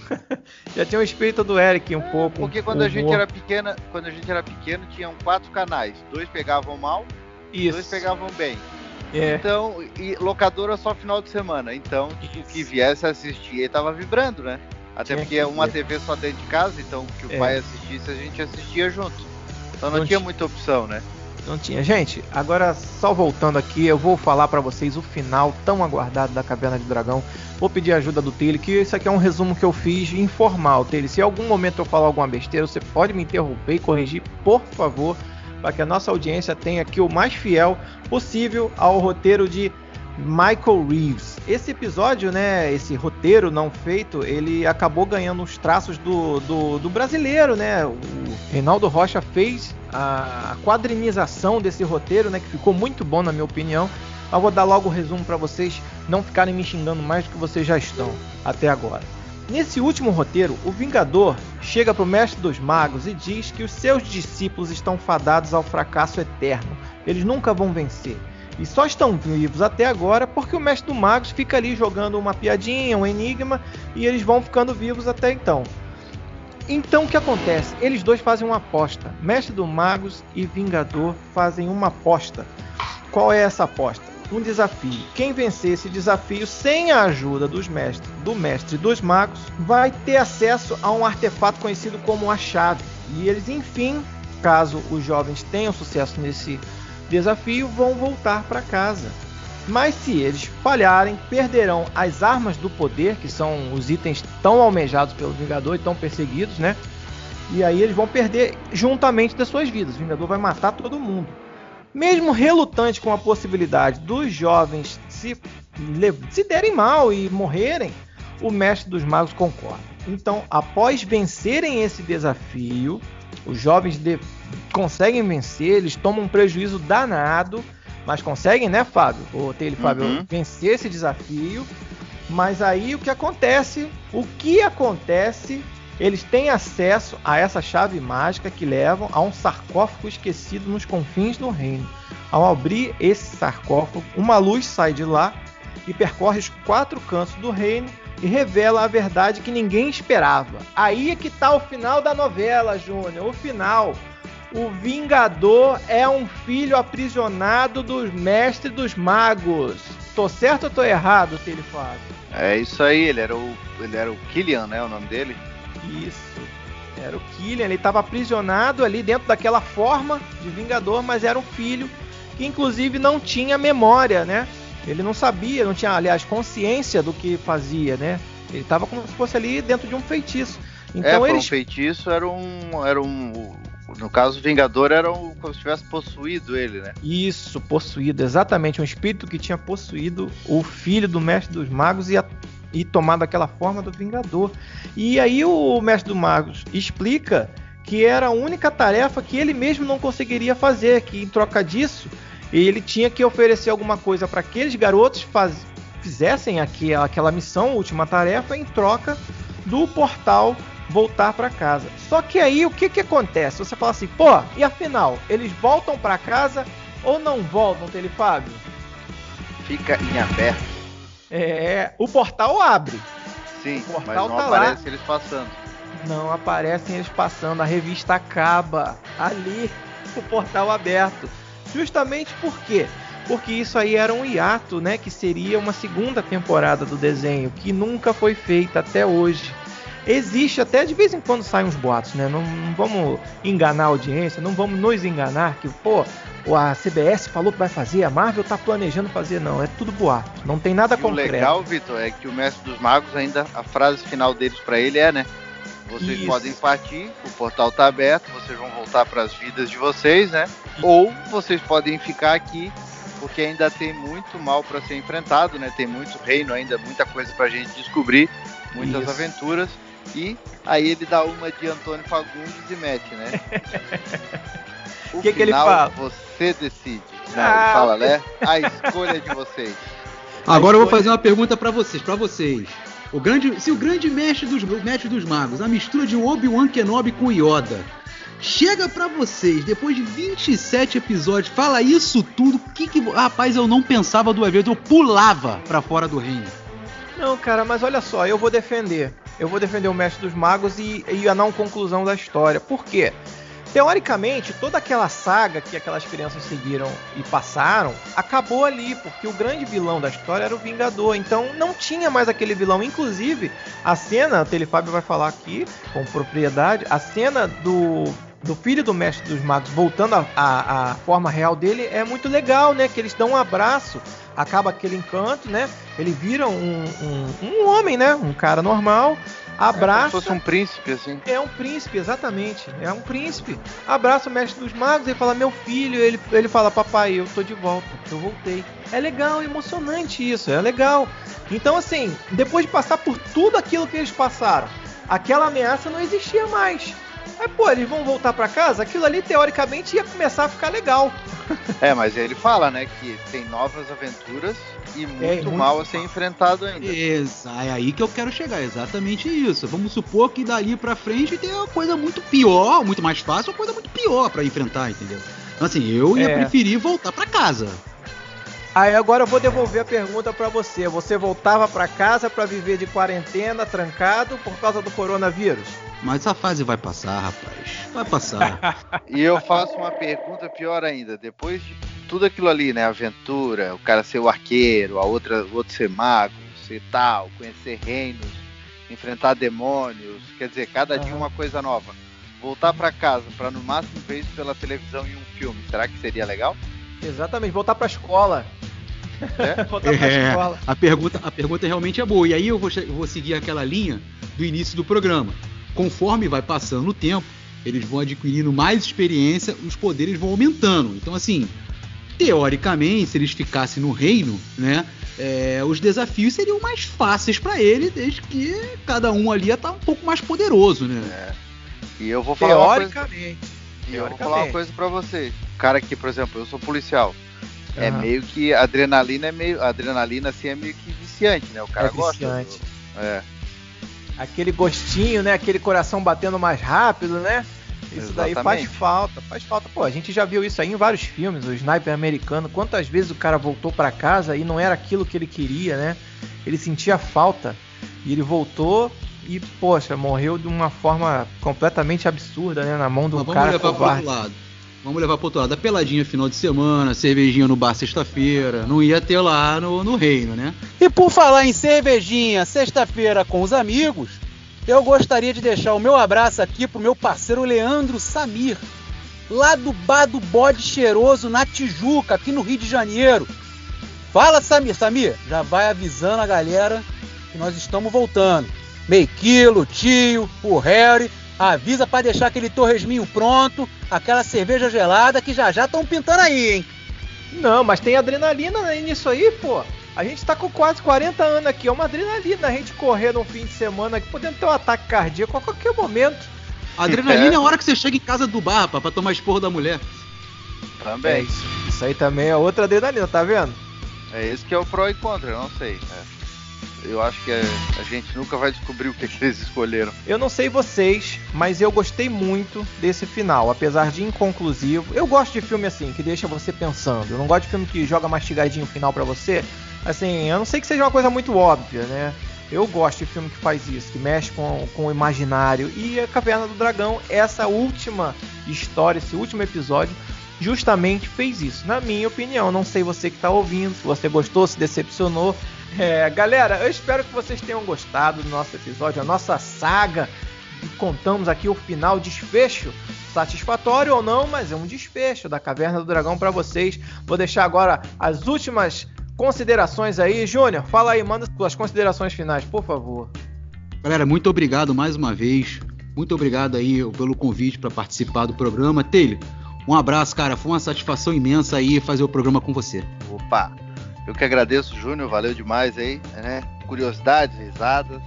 já tinha o espírito do Eric um é, pouco. Porque quando a gente era pequena, quando a gente era pequeno, tinham quatro canais. Dois pegavam mal, Isso. dois pegavam bem. É. Então, e locadora só final de semana. Então, Isso. o que viesse assistir, ele tava vibrando, né? Até tinha porque é uma TV só dentro de casa, então que o é. pai assistisse, a gente assistia junto. Então não, não tinha muita opção, né? Não tinha. Gente, agora só voltando aqui, eu vou falar para vocês o final tão aguardado da Caverna de Dragão. Vou pedir ajuda do Taylor, que isso aqui é um resumo que eu fiz informal. Taylor, se em algum momento eu falar alguma besteira, você pode me interromper e corrigir, por favor, para que a nossa audiência tenha aqui o mais fiel possível ao roteiro de Michael Reeves. Esse episódio, né, esse roteiro não feito, ele acabou ganhando os traços do, do, do brasileiro, né? O Reinaldo Rocha fez a quadrinização desse roteiro, né, que ficou muito bom na minha opinião. Eu vou dar logo o resumo para vocês não ficarem me xingando mais do que vocês já estão até agora. Nesse último roteiro, o Vingador chega para o Mestre dos Magos e diz que os seus discípulos estão fadados ao fracasso eterno. Eles nunca vão vencer. E só estão vivos até agora porque o Mestre dos Magos fica ali jogando uma piadinha, um enigma, e eles vão ficando vivos até então. Então o que acontece? Eles dois fazem uma aposta. Mestre dos Magos e Vingador fazem uma aposta. Qual é essa aposta? um desafio. Quem vencer esse desafio sem a ajuda dos mestres, do mestre dos magos, vai ter acesso a um artefato conhecido como a chave. E eles, enfim, caso os jovens tenham sucesso nesse desafio, vão voltar para casa. Mas se eles falharem, perderão as armas do poder, que são os itens tão almejados pelo Vingador e tão perseguidos, né? E aí eles vão perder juntamente das suas vidas. O Vingador vai matar todo mundo. Mesmo relutante com a possibilidade dos jovens se, se derem mal e morrerem, o mestre dos magos concorda. Então, após vencerem esse desafio, os jovens de... conseguem vencer, eles tomam um prejuízo danado, mas conseguem, né, Fábio? O Taylor Fábio uhum. vencer esse desafio. Mas aí o que acontece? O que acontece eles têm acesso a essa chave mágica que levam a um sarcófago esquecido nos confins do reino. Ao abrir esse sarcófago, uma luz sai de lá e percorre os quatro cantos do reino e revela a verdade que ninguém esperava. Aí é que tá o final da novela, Júnior. O final. O Vingador é um filho aprisionado dos mestres dos magos. Tô certo ou tô errado, Telefábio? É isso aí, ele era o ele era o Killian, né, o nome dele? Isso. Era o Killian, ele estava aprisionado ali dentro daquela forma de Vingador, mas era um filho que inclusive não tinha memória, né? Ele não sabia, não tinha, aliás, consciência do que fazia, né? Ele estava como se fosse ali dentro de um feitiço. Então é, eles... um feitiço era um, era um, no caso, o Vingador era um, como se tivesse possuído ele, né? Isso, possuído, exatamente, um espírito que tinha possuído o filho do Mestre dos Magos e a e tomado aquela forma do Vingador. E aí o Mestre dos Magos explica que era a única tarefa que ele mesmo não conseguiria fazer, que em troca disso ele tinha que oferecer alguma coisa para aqueles garotos faz... fizessem aquela, aquela missão, última tarefa, em troca do portal voltar para casa. Só que aí o que, que acontece? Você fala assim, pô, e afinal, eles voltam para casa ou não voltam, Telefábio? Fica em aberto. É, o portal abre. Sim, o portal mas não tá aparece lá. eles passando. Não aparecem eles passando, a revista acaba ali, o portal aberto. Justamente por quê? Porque isso aí era um hiato, né? Que seria uma segunda temporada do desenho, que nunca foi feita até hoje. Existe até de vez em quando saem uns boatos, né? Não, não, vamos enganar a audiência, não vamos nos enganar que, pô, a CBS falou que vai fazer, a Marvel tá planejando fazer, não. É tudo boato. Não tem nada e concreto. O legal, Vitor, é que o Mestre dos Magos ainda, a frase final deles para ele é, né? Vocês Isso. podem partir, o portal tá aberto, vocês vão voltar para as vidas de vocês, né? Ou vocês podem ficar aqui porque ainda tem muito mal para ser enfrentado, né? Tem muito reino ainda, muita coisa pra gente descobrir, muitas Isso. aventuras. E aí ele dá uma de Antônio Fagundes e mete, né? O que, que ele fala? Você decide. Não, ah, ele fala, né? A escolha de vocês. Agora eu vou fazer uma pergunta para vocês, para vocês. O grande, se o grande mestre dos, mestre dos magos, a mistura de Obi-Wan Kenobi com Yoda, chega para vocês depois de 27 episódios, fala isso tudo, que que rapaz eu não pensava do evento, eu pulava para fora do reino. Não, cara, mas olha só, eu vou defender eu vou defender o Mestre dos Magos e, e a não conclusão da história. Por quê? Teoricamente, toda aquela saga que aquelas crianças seguiram e passaram acabou ali, porque o grande vilão da história era o Vingador. Então não tinha mais aquele vilão. Inclusive, a cena, o Telefábio vai falar aqui com propriedade, a cena do, do filho do mestre dos magos voltando à forma real dele é muito legal, né? Que eles dão um abraço, acaba aquele encanto, né? Ele vira um, um, um homem, né? Um cara normal, abraça. É como se fosse um príncipe, assim. É um príncipe, exatamente. É um príncipe. Abraça o mestre dos magos e fala: Meu filho. Ele, ele fala: Papai, eu tô de volta, eu voltei. É legal, emocionante isso, é legal. Então, assim, depois de passar por tudo aquilo que eles passaram, aquela ameaça não existia mais. Aí, pô, eles vão voltar para casa, aquilo ali teoricamente ia começar a ficar legal. É, mas ele fala, né, que tem novas aventuras e muito, É, muito mal a ser enfrentado ainda. Exa- é aí que eu quero chegar, exatamente isso. Vamos supor que dali pra frente tem uma coisa muito pior, muito mais fácil, uma coisa muito pior pra enfrentar, entendeu? Então, assim, eu ia É. preferir voltar pra casa. Aí agora eu vou devolver a pergunta pra você. Você voltava pra casa pra viver de quarentena, trancado por causa do coronavírus? Mas essa fase vai passar, rapaz. Vai passar. E eu faço uma pergunta pior ainda. Depois de tudo aquilo ali, né? Aventura, o cara ser o arqueiro, a outra, o outro ser mago, ser tal, conhecer reinos, enfrentar demônios, quer dizer, cada dia uma coisa nova. Voltar pra casa pra no máximo ver isso pela televisão em um filme, será que seria legal? Exatamente, voltar pra escola. É? pra É, escola. a pergunta, a pergunta realmente é boa. E aí eu vou, vou seguir aquela linha do início do programa. Conforme vai passando o tempo, eles vão adquirindo mais experiência, os poderes vão aumentando. Então, assim, teoricamente, se eles ficassem no reino, né, é, os desafios seriam mais fáceis pra ele, desde que cada um ali ia estar um pouco mais poderoso, né? É. E eu vou falar uma coisa, Teoricamente. e eu vou falar uma coisa pra você. O cara que, por exemplo, eu sou policial. É meio que a adrenalina é meio. A adrenalina assim é meio que viciante, né? O cara É gosta. viciante. do- é. Aquele gostinho, né? Aquele coração batendo mais rápido, né? Isso daí faz Exatamente. falta, faz falta. Pô, a gente já viu isso aí em vários filmes, o sniper americano. Quantas vezes o cara voltou pra casa e não era aquilo que ele queria, né? Ele sentia falta e ele voltou e, poxa, morreu de uma forma completamente absurda, né? Na mão do Mas vamos cara levar pro covarde. outro lado. Vamos levar pro outro lado. A peladinha final de semana, cervejinha no bar sexta-feira. Não ia ter lá no, no reino, né? E por falar em cervejinha, sexta-feira com os amigos, eu gostaria de deixar o meu abraço aqui pro meu parceiro Leandro Samir, lá do Bar do Bode Cheiroso, na Tijuca, aqui no Rio de Janeiro. Fala, Samir. Samir, já vai avisando a galera que nós estamos voltando. Meio quilo, tio, o Harry, avisa pra deixar aquele torresminho pronto, aquela cerveja gelada que já já estão pintando aí, hein? Não, mas tem adrenalina nisso aí, pô. A gente tá com quase 40 anos aqui, é uma adrenalina a gente correr num fim de semana aqui, podendo ter um ataque cardíaco a qualquer momento. Adrenalina É. é a hora que você chega em casa do bar, rapaz, pra tomar esporro da mulher. É Também. isso. Isso aí também é outra adrenalina, tá vendo? É esse que é o pró e contra, eu não sei. é. Eu acho que é- a gente nunca vai descobrir o que, eles escolheram. Eu não sei vocês, mas eu gostei muito desse final, apesar de inconclusivo. Eu gosto de filme assim, que deixa você pensando. Eu não gosto de filme que joga mastigadinho o final pra você. Assim, eu não sei que seja uma coisa muito óbvia, né? Eu gosto de filme que faz isso, que mexe com, com o imaginário. E a Caverna do Dragão, essa última história, esse último episódio, justamente fez isso. Na minha opinião, não sei você que está ouvindo, se você gostou, se decepcionou. É, galera, eu espero que vocês tenham gostado do nosso episódio, a nossa saga. E contamos aqui o final, desfecho. Satisfatório ou não, mas é um desfecho da Caverna do Dragão para vocês. Vou deixar agora as últimas considerações aí. Júnior, fala aí, manda suas considerações finais, por favor. Galera, muito obrigado mais uma vez. Muito obrigado aí pelo convite para participar do programa. Taylor, um abraço, cara. Foi uma satisfação imensa aí fazer o programa com você. Opa! Eu que agradeço, Júnior, valeu demais aí, né? Curiosidades, risadas.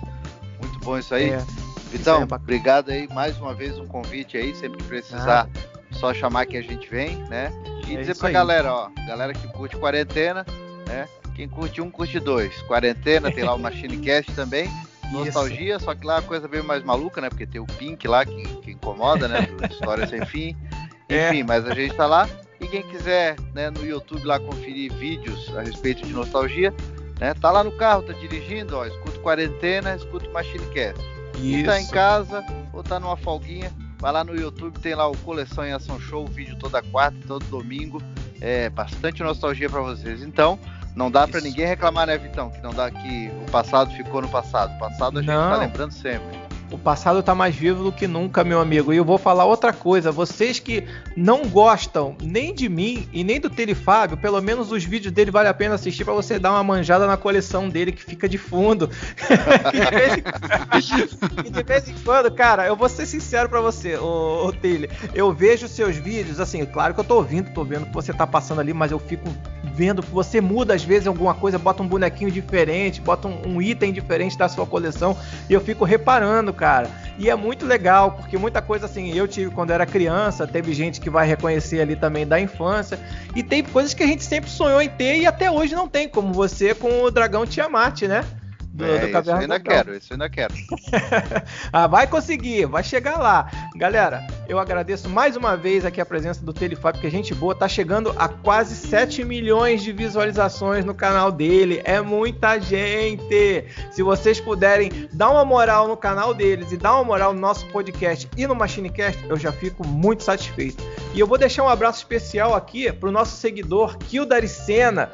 Muito bom isso aí. É, isso Vitão, é obrigado aí, mais uma vez um convite aí, sempre que precisar, só chamar que a gente vem, né? E É dizer isso pra aí. galera, ó, galera que curte quarentena, né? Quem curte um, curte dois. Quarentena, tem lá o Machinecast também. Nostalgia, só que lá a coisa bem mais maluca, né? Porque tem o Pink lá que, que incomoda, né? História Sem Fim. É. Enfim, mas a gente tá lá. Quem quiser, né, no YouTube lá conferir vídeos a respeito de nostalgia, né? Tá lá no carro, tá dirigindo, ó, escuta quarentena, escuta o Machinecast. E tá em Isso. casa ou tá numa folguinha, vai lá no YouTube, tem lá o Coleção em Ação Show, vídeo toda quarta todo domingo. É bastante nostalgia pra vocês. Então, não dá pra Isso. ninguém reclamar, né, Vitão? Que não dá que o passado ficou no passado. O passado a gente tá Não. lembrando sempre. O passado tá mais vivo do que nunca, meu amigo. E eu vou falar outra coisa. Vocês que não gostam nem de mim e nem do Telefábio, pelo menos os vídeos dele vale a pena assistir pra você dar uma manjada na coleção dele que fica de fundo. e, de vez em... quando, cara, eu vou ser sincero pra você, ô, ô Taylor. Eu vejo seus vídeos, assim, claro que eu tô ouvindo, tô vendo o que você tá passando ali, mas eu fico vendo, você muda às vezes alguma coisa, bota um bonequinho diferente, bota um, um item diferente da sua coleção, e eu fico reparando, cara. E é muito legal, porque muita coisa assim, eu tive quando era criança, teve gente que vai reconhecer ali também da infância, e tem coisas que a gente sempre sonhou em ter e até hoje não tem, como você com o dragão Tiamat, né? Do, é, do Caverna isso eu ainda quero, isso ainda quero. ah, vai conseguir, vai chegar lá. Galera, eu agradeço mais uma vez aqui a presença do Telefab, porque a gente boa tá chegando a quase 7 milhões de visualizações no canal dele. É muita gente. Se vocês puderem dar uma moral no canal deles e dar uma moral no nosso podcast e no Machinecast, eu já fico muito satisfeito. E eu vou deixar um abraço especial aqui pro nosso seguidor Kil Daricena.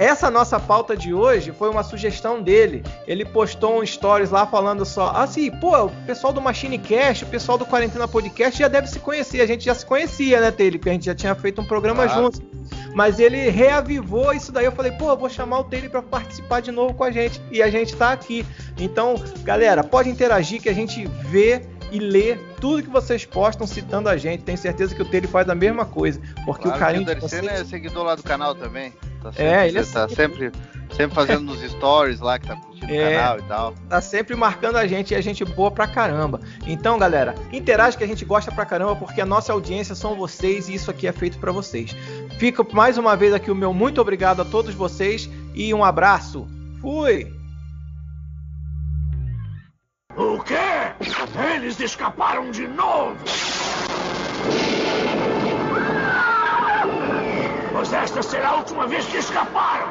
Essa nossa pauta de hoje foi uma sugestão dele. Ele postou um stories lá falando só assim, pô, o pessoal do Machine Cast, o pessoal do Quarentena Podcast já deve se conhecer. A gente já se conhecia, né, Taylor? Porque a gente já tinha feito um programa ah. juntos. Mas ele reavivou isso daí. Eu falei, pô, eu vou chamar o Taylor para participar de novo com a gente. E a gente tá aqui. Então, galera, pode interagir que a gente vê e lê tudo que vocês postam citando a gente. Tenho certeza que o Taylor faz a mesma coisa. Porque claro, o carinho. O vocês... é seguidor lá do canal também. Tá sempre, é, ele é tá sempre, sempre fazendo nos stories lá que tá curtindo é, o canal e tal. Tá sempre marcando a gente e a gente boa pra caramba. Então, galera, interage que a gente gosta pra caramba porque a nossa audiência são vocês e isso aqui é feito para vocês. Fica mais uma vez aqui o meu muito obrigado a todos vocês e um abraço. Fui! O quê? Eles escaparam de novo! Mas esta será a última vez que escaparam!